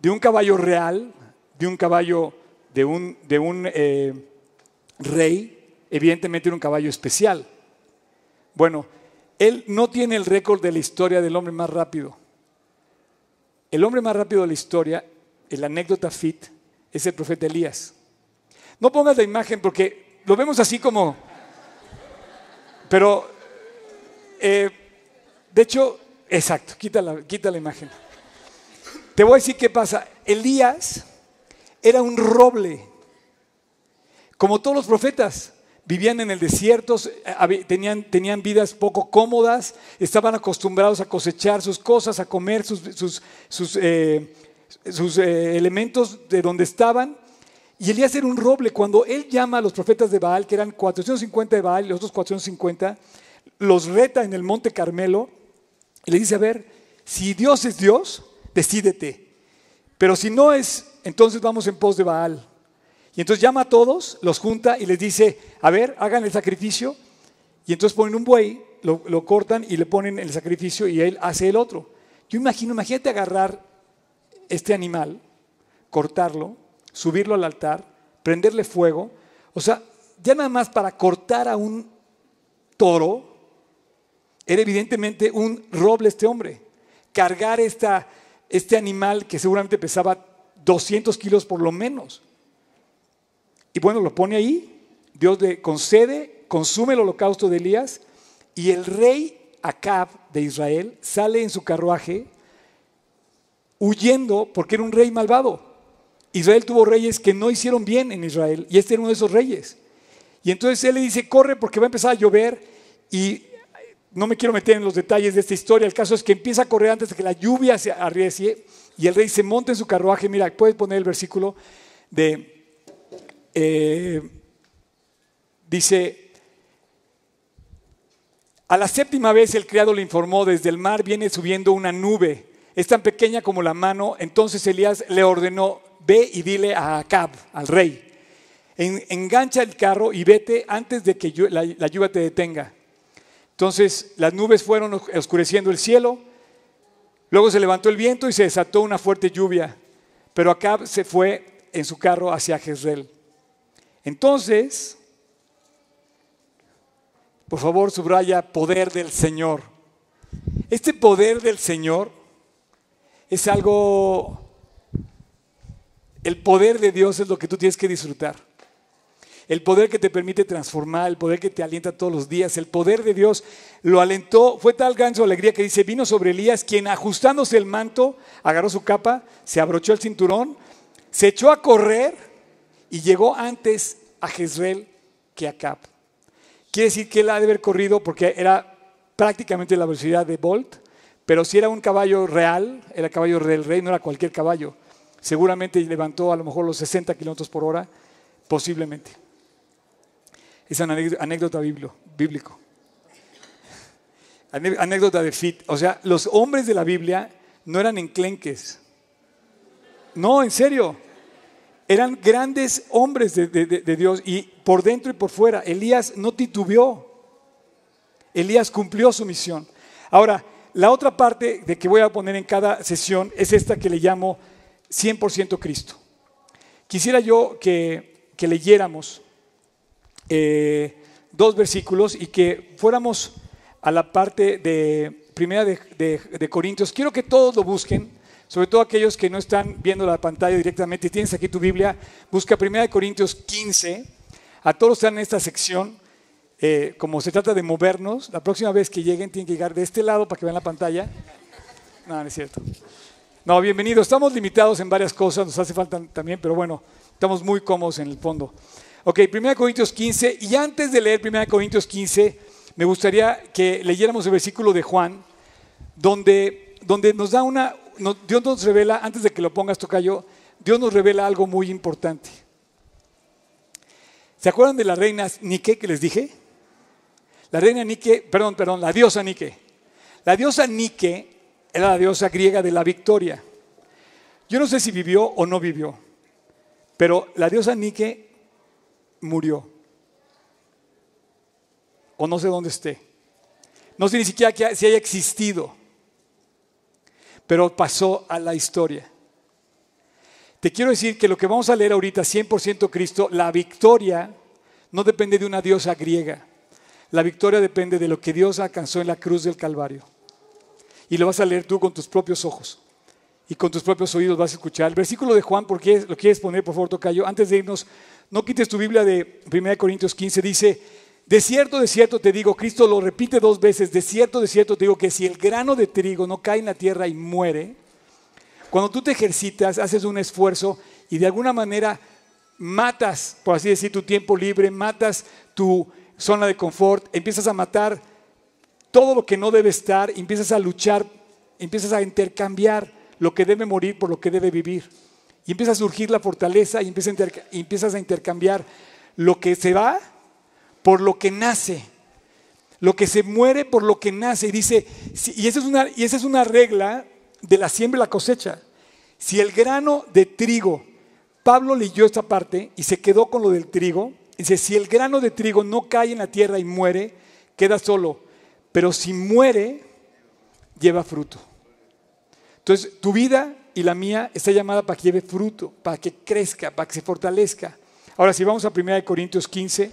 de un caballo real, de un caballo de un, eh, rey, evidentemente era un caballo especial. Bueno, él no tiene el récord de la historia del hombre más rápido. El hombre más rápido de la historia, el anécdota fit, es el profeta Elías. No pongas la imagen porque lo vemos así como pero, eh, de hecho, exacto, quita la, quita la imagen. Te voy a decir qué pasa. Elías era un roble, como todos los profetas. Vivían en el desierto, eh, tenían, tenían vidas poco cómodas, estaban acostumbrados a cosechar sus cosas, a comer sus, sus, sus, eh, elementos de donde estaban. Y Elías era un roble. Cuando él llama a los profetas de Baal, que eran 450 de Baal y los otros 450, los reta en el monte Carmelo y le dice, a ver, si Dios es Dios, decídete. Pero si no es, entonces vamos en pos de Baal. Y entonces llama a todos, los junta y les dice, a ver, hagan el sacrificio. Y entonces ponen un buey, lo, lo cortan y le ponen el sacrificio y él hace el otro. Yo imagino, imagínate agarrar este animal, cortarlo, subirlo al altar, prenderle fuego. O sea, ya nada más para cortar a un toro, era evidentemente un roble este hombre. Cargar esta, este animal que seguramente pesaba 200 kilos por lo menos. Y bueno, lo pone ahí, Dios le concede, consume el holocausto de Elías y el rey Acab de Israel sale en su carruaje huyendo porque era un rey malvado. Israel tuvo reyes que no hicieron bien en Israel y este era uno de esos reyes. Y entonces él le dice, corre porque va a empezar a llover y no me quiero meter en los detalles de esta historia, el caso es que empieza a correr antes de que la lluvia se arrecie y el rey se monta en su carruaje, mira, puedes poner el versículo de, eh, dice, a la séptima vez el criado le informó, desde el mar viene subiendo una nube, es tan pequeña como la mano, entonces Elías le ordenó, ve y dile a Acab, al rey, engancha el carro y vete antes de que la, lluvia te detenga. Entonces las nubes fueron oscureciendo el cielo, luego se levantó el viento y se desató una fuerte lluvia, pero Acab se fue en su carro hacia Jezreel. Entonces, por favor, subraya poder del Señor. Este poder del Señor es algo el poder de Dios es lo que tú tienes que disfrutar. El poder que te permite transformar, el poder que te alienta todos los días, el poder de Dios lo alentó. Fue tal gran su alegría que dice, vino sobre Elías, quien ajustándose el manto, agarró su capa, se abrochó el cinturón, se echó a correr y llegó antes a Jezreel que a Cap. Quiere decir que él ha de haber corrido porque era prácticamente la velocidad de Bolt, pero si era un caballo real, era caballo del rey, no era cualquier caballo. Seguramente levantó a lo mejor los 60 kilómetros por hora, posiblemente. Es una anécdota bíblico. Anécdota de Fit. O sea, los hombres de la Biblia no eran enclenques. No, en serio. Eran grandes hombres de, de Dios y por dentro y por fuera. Elías no titubeó. Elías cumplió su misión. Ahora, la otra parte de que voy a poner en cada sesión es esta que le llamo 100% Cristo. Quisiera yo que, leyéramos eh, dos versículos y que fuéramos a la parte de primera de, Corintios. Quiero que todos lo busquen, sobre todo aquellos que no están viendo la pantalla directamente. Tienes aquí tu Biblia, busca primera de Corintios 15. A todos están en esta sección. Eh, como se trata de movernos, la próxima vez que lleguen tienen que llegar de este lado para que vean la pantalla. No, no es cierto. No, bienvenido. Estamos limitados en varias cosas, nos hace falta también, pero bueno, estamos muy cómodos en el fondo. Ok, 1 Corintios 15. Y antes de leer 1 Corintios 15, me gustaría que leyéramos el versículo de Juan, donde, donde nos da una, Dios nos revela, antes de que lo pongas, Tocayo, Dios nos revela algo muy importante. ¿Se acuerdan de la reina Nike que les dije? La reina Nike, perdón, perdón, la diosa Nike. La diosa Nike era la diosa griega de la victoria. Yo no sé si vivió o no vivió, pero la diosa Nike murió. O no sé dónde esté. No sé ni siquiera si haya existido, pero pasó a la historia. Te quiero decir que lo que vamos a leer ahorita, 100% Cristo, la victoria no depende de una diosa griega. La victoria depende de lo que Dios alcanzó en la cruz del Calvario. Y lo vas a leer tú con tus propios ojos y con tus propios oídos vas a escuchar. El versículo de Juan, ¿por qué lo quieres poner, por favor, Tocayo? Antes de irnos, no quites tu Biblia de 1 Corintios 15, dice, de cierto, de cierto te digo, Cristo lo repite dos veces, de cierto, de cierto te digo que si el grano de trigo no cae en la tierra y muere, cuando tú te ejercitas, haces un esfuerzo y de alguna manera matas, por así decir, tu tiempo libre, matas tu zona de confort, empiezas a matar todo lo que no debe estar, empiezas a luchar, empiezas a intercambiar lo que debe morir por lo que debe vivir. Y empieza a surgir la fortaleza y empiezas a intercambiar lo que se va por lo que nace. Lo que se muere por lo que nace. Y dice, y esa es una, y esa es una regla de la siembra y la cosecha. Si el grano de trigo, Pablo leyó esta parte y se quedó con lo del trigo, dice, si el grano de trigo no cae en la tierra y muere, queda solo, pero si muere, lleva fruto. Entonces, tu vida y la mía está llamada para que lleve fruto, para que crezca, para que se fortalezca. Ahora, si vamos a 1 Corintios 15,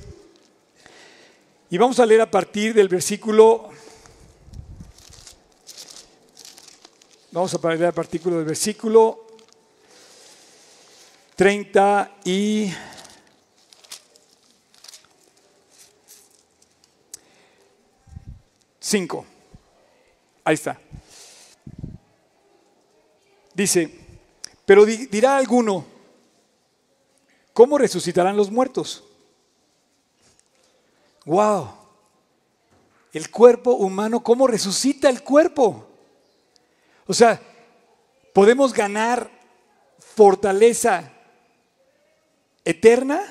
y vamos a leer a partir del versículo Vamos a leer el artículo del versículo 30 y Ahí está. Dice, pero dirá alguno, ¿cómo resucitarán los muertos? Wow. El cuerpo humano, ¿cómo resucita el cuerpo? O sea, podemos ganar fortaleza eterna.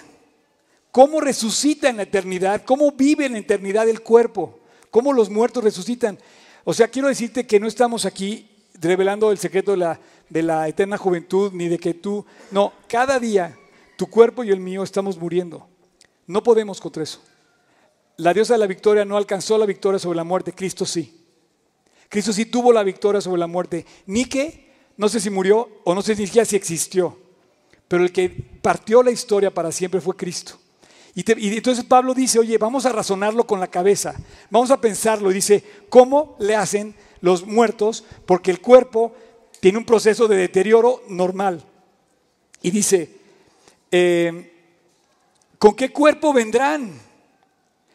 ¿Cómo resucita en la eternidad? ¿Cómo vive en la eternidad el cuerpo? ¿Cómo los muertos resucitan? O sea, quiero decirte que no estamos aquí revelando el secreto de la, de la eterna juventud, ni de que tú... No, cada día tu cuerpo y el mío estamos muriendo. No podemos contra eso. La diosa de la victoria no alcanzó la victoria sobre la muerte, Cristo sí. Cristo sí tuvo la victoria sobre la muerte. Ni que, no sé si murió o no sé ni siquiera si existió, pero el que partió la historia para siempre fue Cristo. Y, entonces Pablo dice, oye, vamos a razonarlo con la cabeza, vamos a pensarlo. Y dice, ¿cómo le hacen los muertos? Porque el cuerpo tiene un proceso de deterioro normal. Y dice, eh, ¿con qué cuerpo vendrán?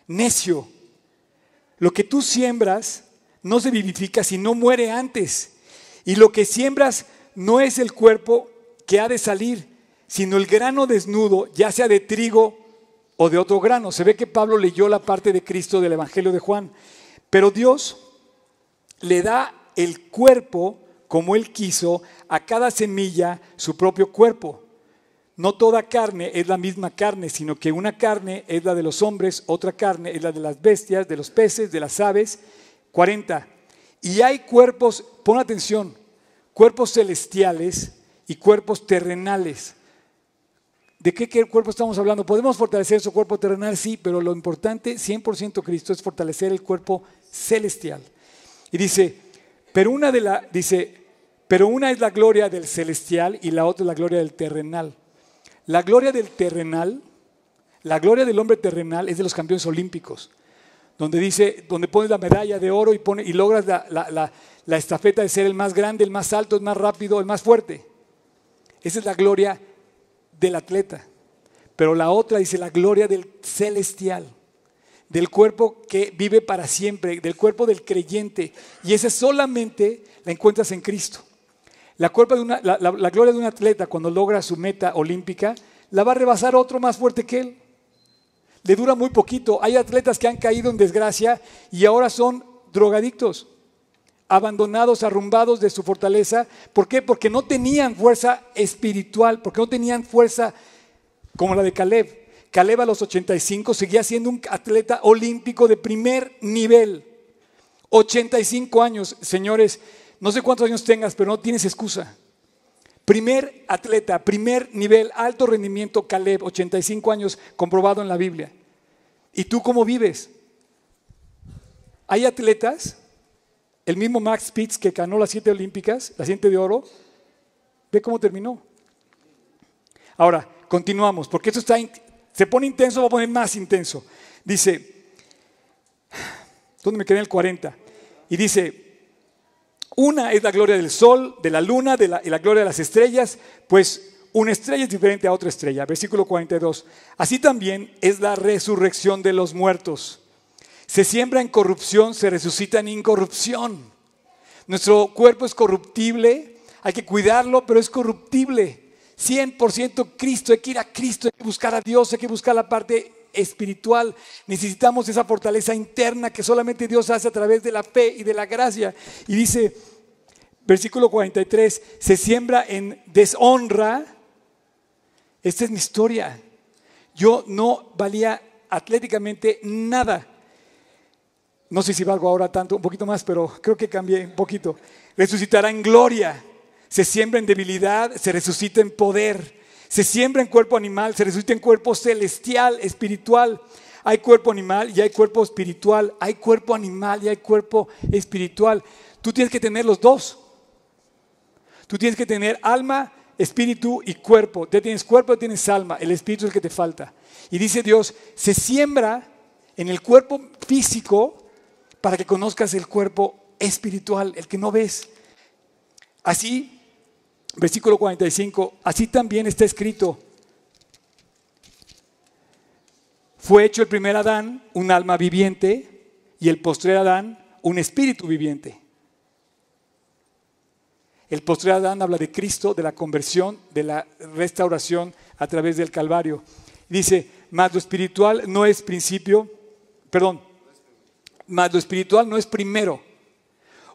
Necio. Lo que tú siembras no se vivifica si no muere antes. Y lo que siembras no es el cuerpo que ha de salir, sino el grano desnudo, ya sea de trigo o de otro grano. Se ve que Pablo leyó la parte de Cristo del Evangelio de Juan. Pero Dios le da el cuerpo como Él quiso a cada semilla su propio cuerpo. No toda carne es la misma carne, sino que una carne es la de los hombres, otra carne es la de las bestias, de los peces, de las aves 40. Y hay cuerpos, pon atención, cuerpos celestiales y cuerpos terrenales. ¿De qué, cuerpo estamos hablando? ¿Podemos fortalecer su cuerpo terrenal? Sí, pero lo importante, 100% Cristo, es fortalecer el cuerpo celestial. Y dice, pero una de la, dice, pero una es la gloria del celestial y la otra es la gloria del terrenal. La gloria del terrenal, la gloria del hombre terrenal es de los campeones olímpicos donde dice, donde pones la medalla de oro y, pone, y logras la, la, estafeta de ser el más grande, el más alto, el más rápido, el más fuerte. Esa es la gloria del atleta. Pero la otra dice la gloria del celestial, del cuerpo que vive para siempre, del cuerpo del creyente. Y esa solamente la encuentras en Cristo. La, la gloria de un atleta cuando logra su meta olímpica, la va a rebasar otro más fuerte que él. Le dura muy poquito. Hay atletas que han caído en desgracia y ahora son drogadictos, abandonados, arrumbados de su fortaleza. ¿Por qué? Porque no tenían fuerza espiritual, porque no tenían fuerza como la de Caleb. Caleb a los 85 seguía siendo un atleta olímpico de primer nivel. 85 años, señores, no sé cuántos años tengas, pero no tienes excusa. Primer atleta, primer nivel, alto rendimiento, Caleb, 85 años, comprobado en la Biblia. ¿Y tú cómo vives? Hay atletas, el mismo Max Spitz que ganó las siete olímpicas, la siete de oro, ve cómo terminó. Ahora, continuamos, porque esto está, se pone intenso, va a poner más intenso. Dice, ¿dónde me quedé en el 40? Y dice, una es la gloria del sol, de la luna, de la, y la gloria de las estrellas, pues una estrella es diferente a otra estrella. Versículo 42. Así también es la resurrección de los muertos. Se siembra en corrupción, se resucita en incorrupción. Nuestro cuerpo es corruptible, hay que cuidarlo, pero es corruptible. 100% Cristo, hay que ir a Cristo, hay que buscar a Dios, hay que buscar la parte espiritual. Necesitamos esa fortaleza interna que solamente Dios hace a través de la fe y de la gracia. Y dice, versículo 43, se siembra en deshonra. Esta es mi historia. Yo no valía atléticamente nada. No sé si valgo ahora tanto, un poquito más, pero creo que cambié un poquito. Resucitará en gloria. Se siembra en debilidad, se resucita en poder. Se siembra en cuerpo animal, se resucita en cuerpo celestial, espiritual. Hay cuerpo animal y hay cuerpo espiritual. Hay cuerpo animal y hay cuerpo espiritual. Tú tienes que tener los dos. Tú tienes que tener alma, espíritu y cuerpo. Ya tienes cuerpo, ya tienes alma. El espíritu es el que te falta. Y dice Dios, se siembra en el cuerpo físico para que conozcas el cuerpo espiritual, el que no ves. Así versículo 45, así también está escrito, fue hecho el primer Adán un alma viviente y el postrer Adán un espíritu viviente. El postrer Adán habla de Cristo, de la conversión, de la restauración a través del Calvario. Dice, más lo espiritual no es principio, perdón, más lo espiritual no es primero.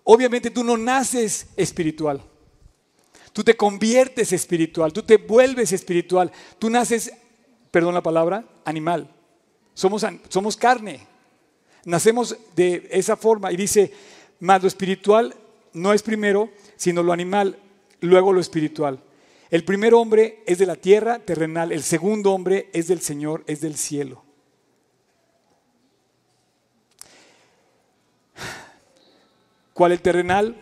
Obviamente tú no naces espiritual. Tú te conviertes espiritual, tú te vuelves espiritual, tú naces, perdón la palabra, animal. Somos, somos carne. Nacemos de esa forma y dice, más lo espiritual no es primero, sino lo animal, luego lo espiritual. El primer hombre es de la tierra terrenal, el segundo hombre es del Señor, es del cielo. ¿Cuál el terrenal?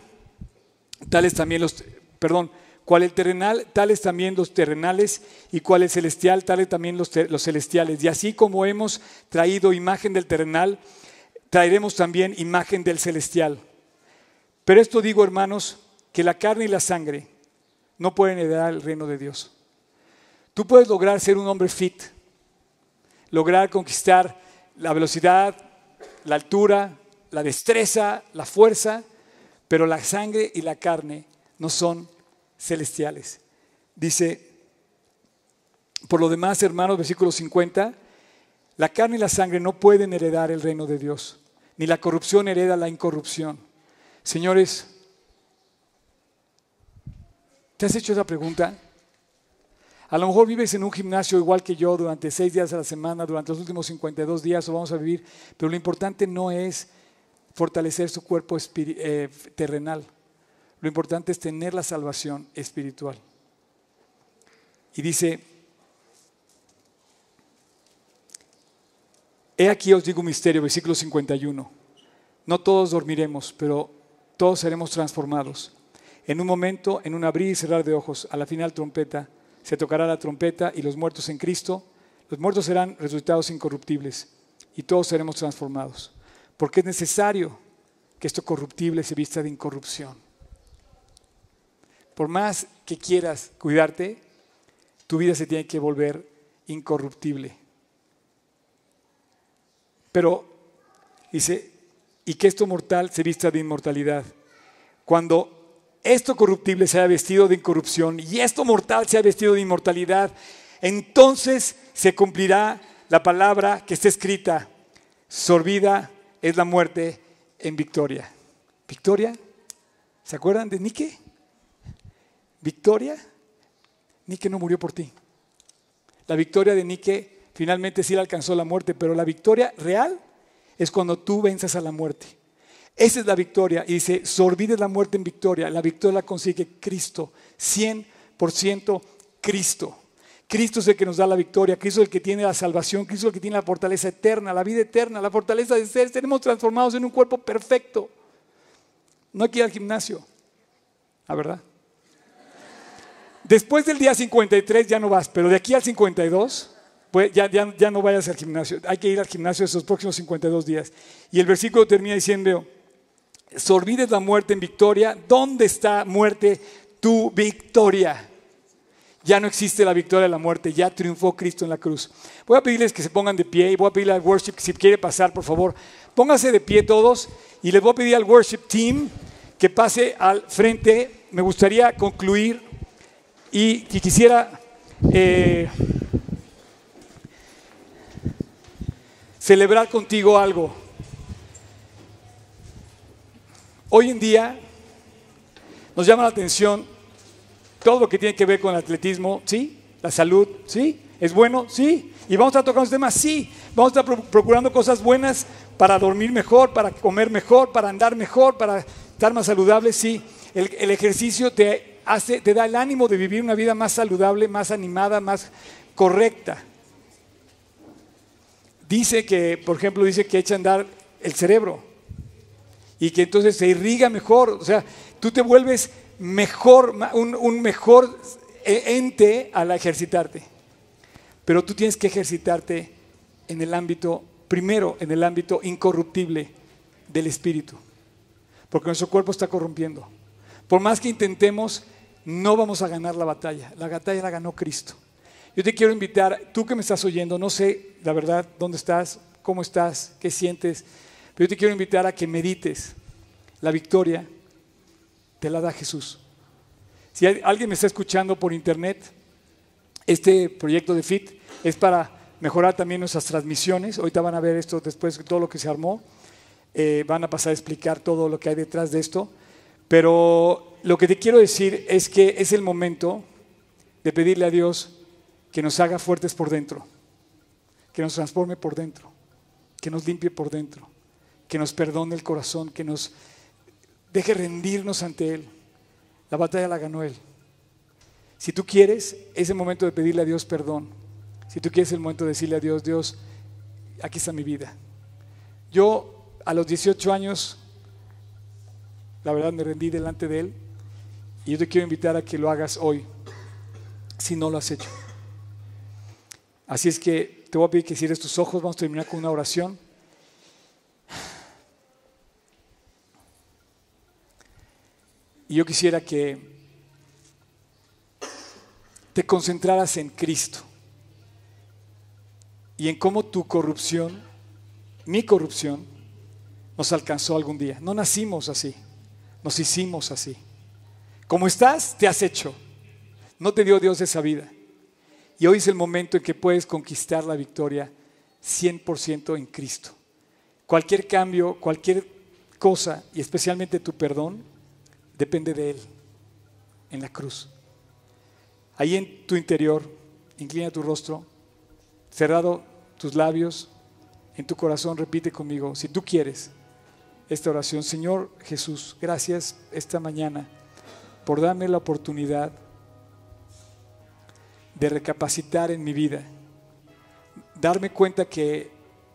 Tales también los, perdón, cuál el terrenal, tales también los terrenales, y cuál el celestial, tales también los, los celestiales. Y así como hemos traído imagen del terrenal, traeremos también imagen del celestial. Pero esto digo, hermanos, que la carne y la sangre no pueden heredar el reino de Dios. Tú puedes lograr ser un hombre fit, lograr conquistar la velocidad, la altura, la destreza, la fuerza, pero la sangre y la carne no son celestiales. Dice, por lo demás, hermanos, versículo 50, la carne y la sangre no pueden heredar el reino de Dios, ni la corrupción hereda la incorrupción. Señores, ¿te has hecho esa pregunta? A lo mejor vives en un gimnasio igual que yo durante seis días a la semana, durante los últimos 52 días, o vamos a vivir, pero lo importante no es fortalecer su cuerpo eh, terrenal. Lo importante es tener la salvación espiritual. Y dice, he aquí os digo un misterio, versículo 51. No todos dormiremos, pero todos seremos transformados. En un momento, en un abrir y cerrar de ojos, a la final trompeta, se tocará la trompeta y los muertos en Cristo, los muertos serán resultados incorruptibles y todos seremos transformados. Porque es necesario que esto corruptible se vista de incorrupción. Por más que quieras cuidarte, tu vida se tiene que volver incorruptible. Pero dice, y que esto mortal se vista de inmortalidad. Cuando esto corruptible sea vestido de incorrupción y esto mortal sea vestido de inmortalidad, entonces se cumplirá la palabra que está escrita, sorbida es la muerte en victoria. ¿Victoria? ¿Se acuerdan de Nike? ¿Victoria? Nike no murió por ti. La victoria de Nike finalmente sí le alcanzó la muerte, pero la victoria real es cuando tú venzas a la muerte. Esa es la victoria. Y dice, sorbides la muerte en victoria. La victoria la consigue Cristo. 100% Cristo. Cristo es el que nos da la victoria, Cristo es el que tiene la salvación, Cristo es el que tiene la fortaleza eterna, la vida eterna, la fortaleza de ser. Tenemos transformados en un cuerpo perfecto. No hay que ir al gimnasio. ¿La verdad? Después del día 53 ya no vas, pero de aquí al 52 pues ya, ya, no vayas al gimnasio. Hay que ir al gimnasio esos próximos 52 días. Y el versículo termina diciendo, sorbides la muerte en victoria. ¿Dónde está muerte tu victoria? Ya no existe la victoria de la muerte, ya triunfó Cristo en la cruz. Voy a pedirles que se pongan de pie y voy a pedirle al worship que si quiere pasar, por favor, pónganse de pie todos y les voy a pedir al worship team que pase al frente. Me gustaría concluir y, quisiera eh, celebrar contigo algo. Hoy en día nos llama la atención todo lo que tiene que ver con el atletismo, ¿sí? La salud, ¿sí? ¿Es bueno? Sí. ¿Y vamos a estar tocando temas? Sí. Vamos a estar procurando cosas buenas para dormir mejor, para comer mejor, para andar mejor, para estar más saludable, sí. El, el ejercicio te, hace, te da el ánimo de vivir una vida más saludable, más animada, más correcta. Dice que, por ejemplo, dice que echa a andar el cerebro y que entonces se irriga mejor. O sea, tú te vuelves mejor, un, mejor ente al ejercitarte. Pero tú tienes que ejercitarte en el ámbito, primero en el ámbito incorruptible del espíritu. Porque nuestro cuerpo está corrompiendo. Por más que intentemos, no vamos a ganar la batalla. La batalla la ganó Cristo. Yo te quiero invitar, tú que me estás oyendo, no sé la verdad dónde estás, cómo estás, qué sientes, pero yo te quiero invitar a que medites la victoria te la da Jesús. Si alguien me está escuchando por internet, este proyecto de FIT es para mejorar también nuestras transmisiones. Ahorita van a ver esto después de todo lo que se armó. Eh, van a pasar a explicar todo lo que hay detrás de esto. Pero lo que te quiero decir es que es el momento de pedirle a Dios que nos haga fuertes por dentro, que nos transforme por dentro, que nos limpie por dentro, que nos perdone el corazón, que nos Deje rendirnos ante Él. La batalla la ganó Él. Si tú quieres, es el momento de pedirle a Dios perdón. Si tú quieres, es el momento de decirle a Dios, Dios, aquí está mi vida. Yo a los 18 años, la verdad me rendí delante de Él y yo te quiero invitar a que lo hagas hoy, si no lo has hecho. Así es que te voy a pedir que cierres tus ojos, vamos a terminar con una oración. Y yo quisiera que te concentraras en Cristo y en cómo tu corrupción, mi corrupción, nos alcanzó algún día. No nacimos así, nos hicimos así. Como estás, te has hecho. No te dio Dios esa vida. Y hoy es el momento en que puedes conquistar la victoria 100% en Cristo. Cualquier cambio, cualquier cosa, y especialmente tu perdón, depende de Él en la cruz. Ahí en tu interior, inclina tu rostro, cerrado tus labios, en tu corazón repite conmigo, si tú quieres, esta oración. Señor Jesús, gracias esta mañana por darme la oportunidad de recapacitar en mi vida, darme cuenta que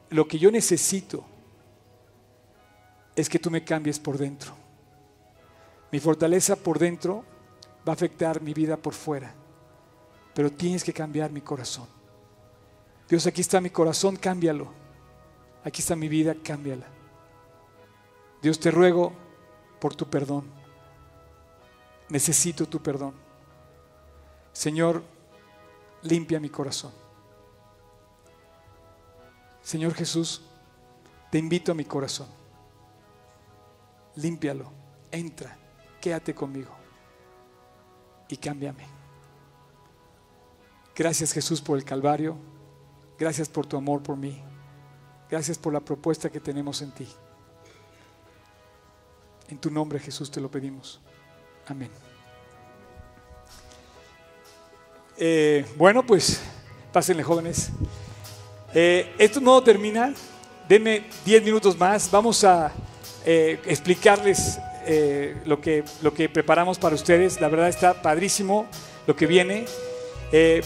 lo que yo necesito es que tú me cambies por dentro. Mi fortaleza por dentro va a afectar mi vida por fuera, pero tienes que cambiar mi corazón. Dios, aquí está mi corazón, cámbialo. Aquí está mi vida, cámbiala. Dios, te ruego por tu perdón. Necesito tu perdón. Señor, limpia mi corazón. Señor Jesús, te invito a mi corazón. Límpialo, entra quédate conmigo. y cámbiame. Gracias Jesús por el Calvario. Gracias por tu amor por mí. Gracias por la propuesta que tenemos en ti. En tu nombre Jesús te lo pedimos. Amén. Eh, bueno, pues pásenle jóvenes. Eh, esto no termina. Denme 10 minutos más. Vamos a eh, explicarles lo, que, lo que preparamos para ustedes. La verdad está padrísimo lo que viene.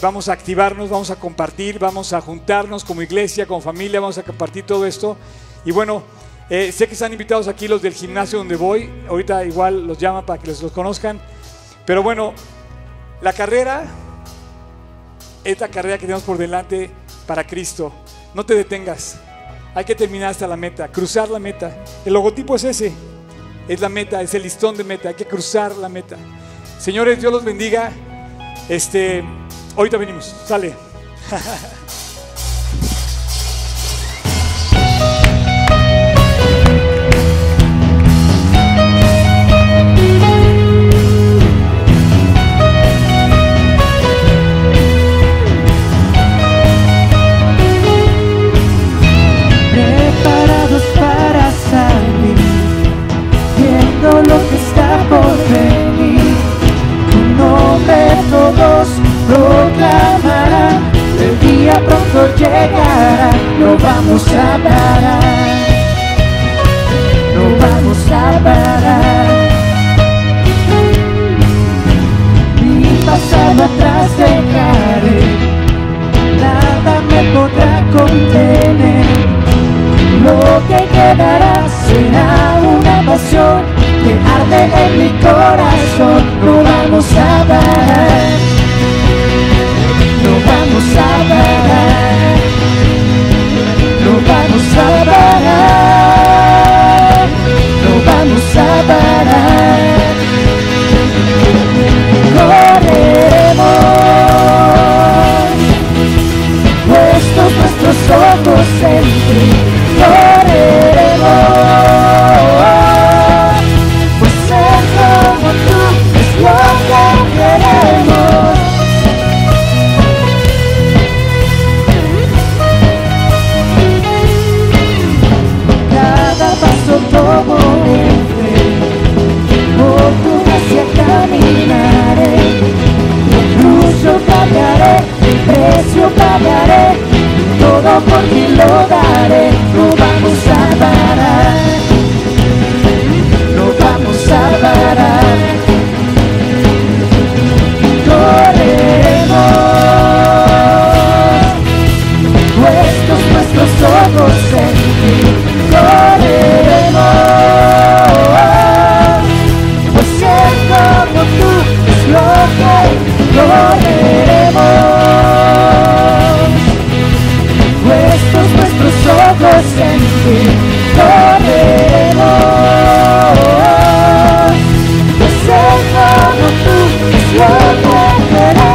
vamos a activarnos, vamos a compartir, vamos a juntarnos como iglesia, como familia, vamos a compartir todo esto. Y bueno, sé que están invitados aquí los del gimnasio donde voy. Ahorita igual los llama para que los, los conozcan. Pero bueno, la carrera, esta carrera que tenemos por delante para Cristo, no te detengas. Hay que terminar hasta la meta, cruzar la meta. El logotipo es ese, es la meta, es el listón de meta. Hay que cruzar la meta. Señores, Dios los bendiga. Este, ahorita venimos. Sale. pronto llegará, no vamos a parar, no vamos a parar.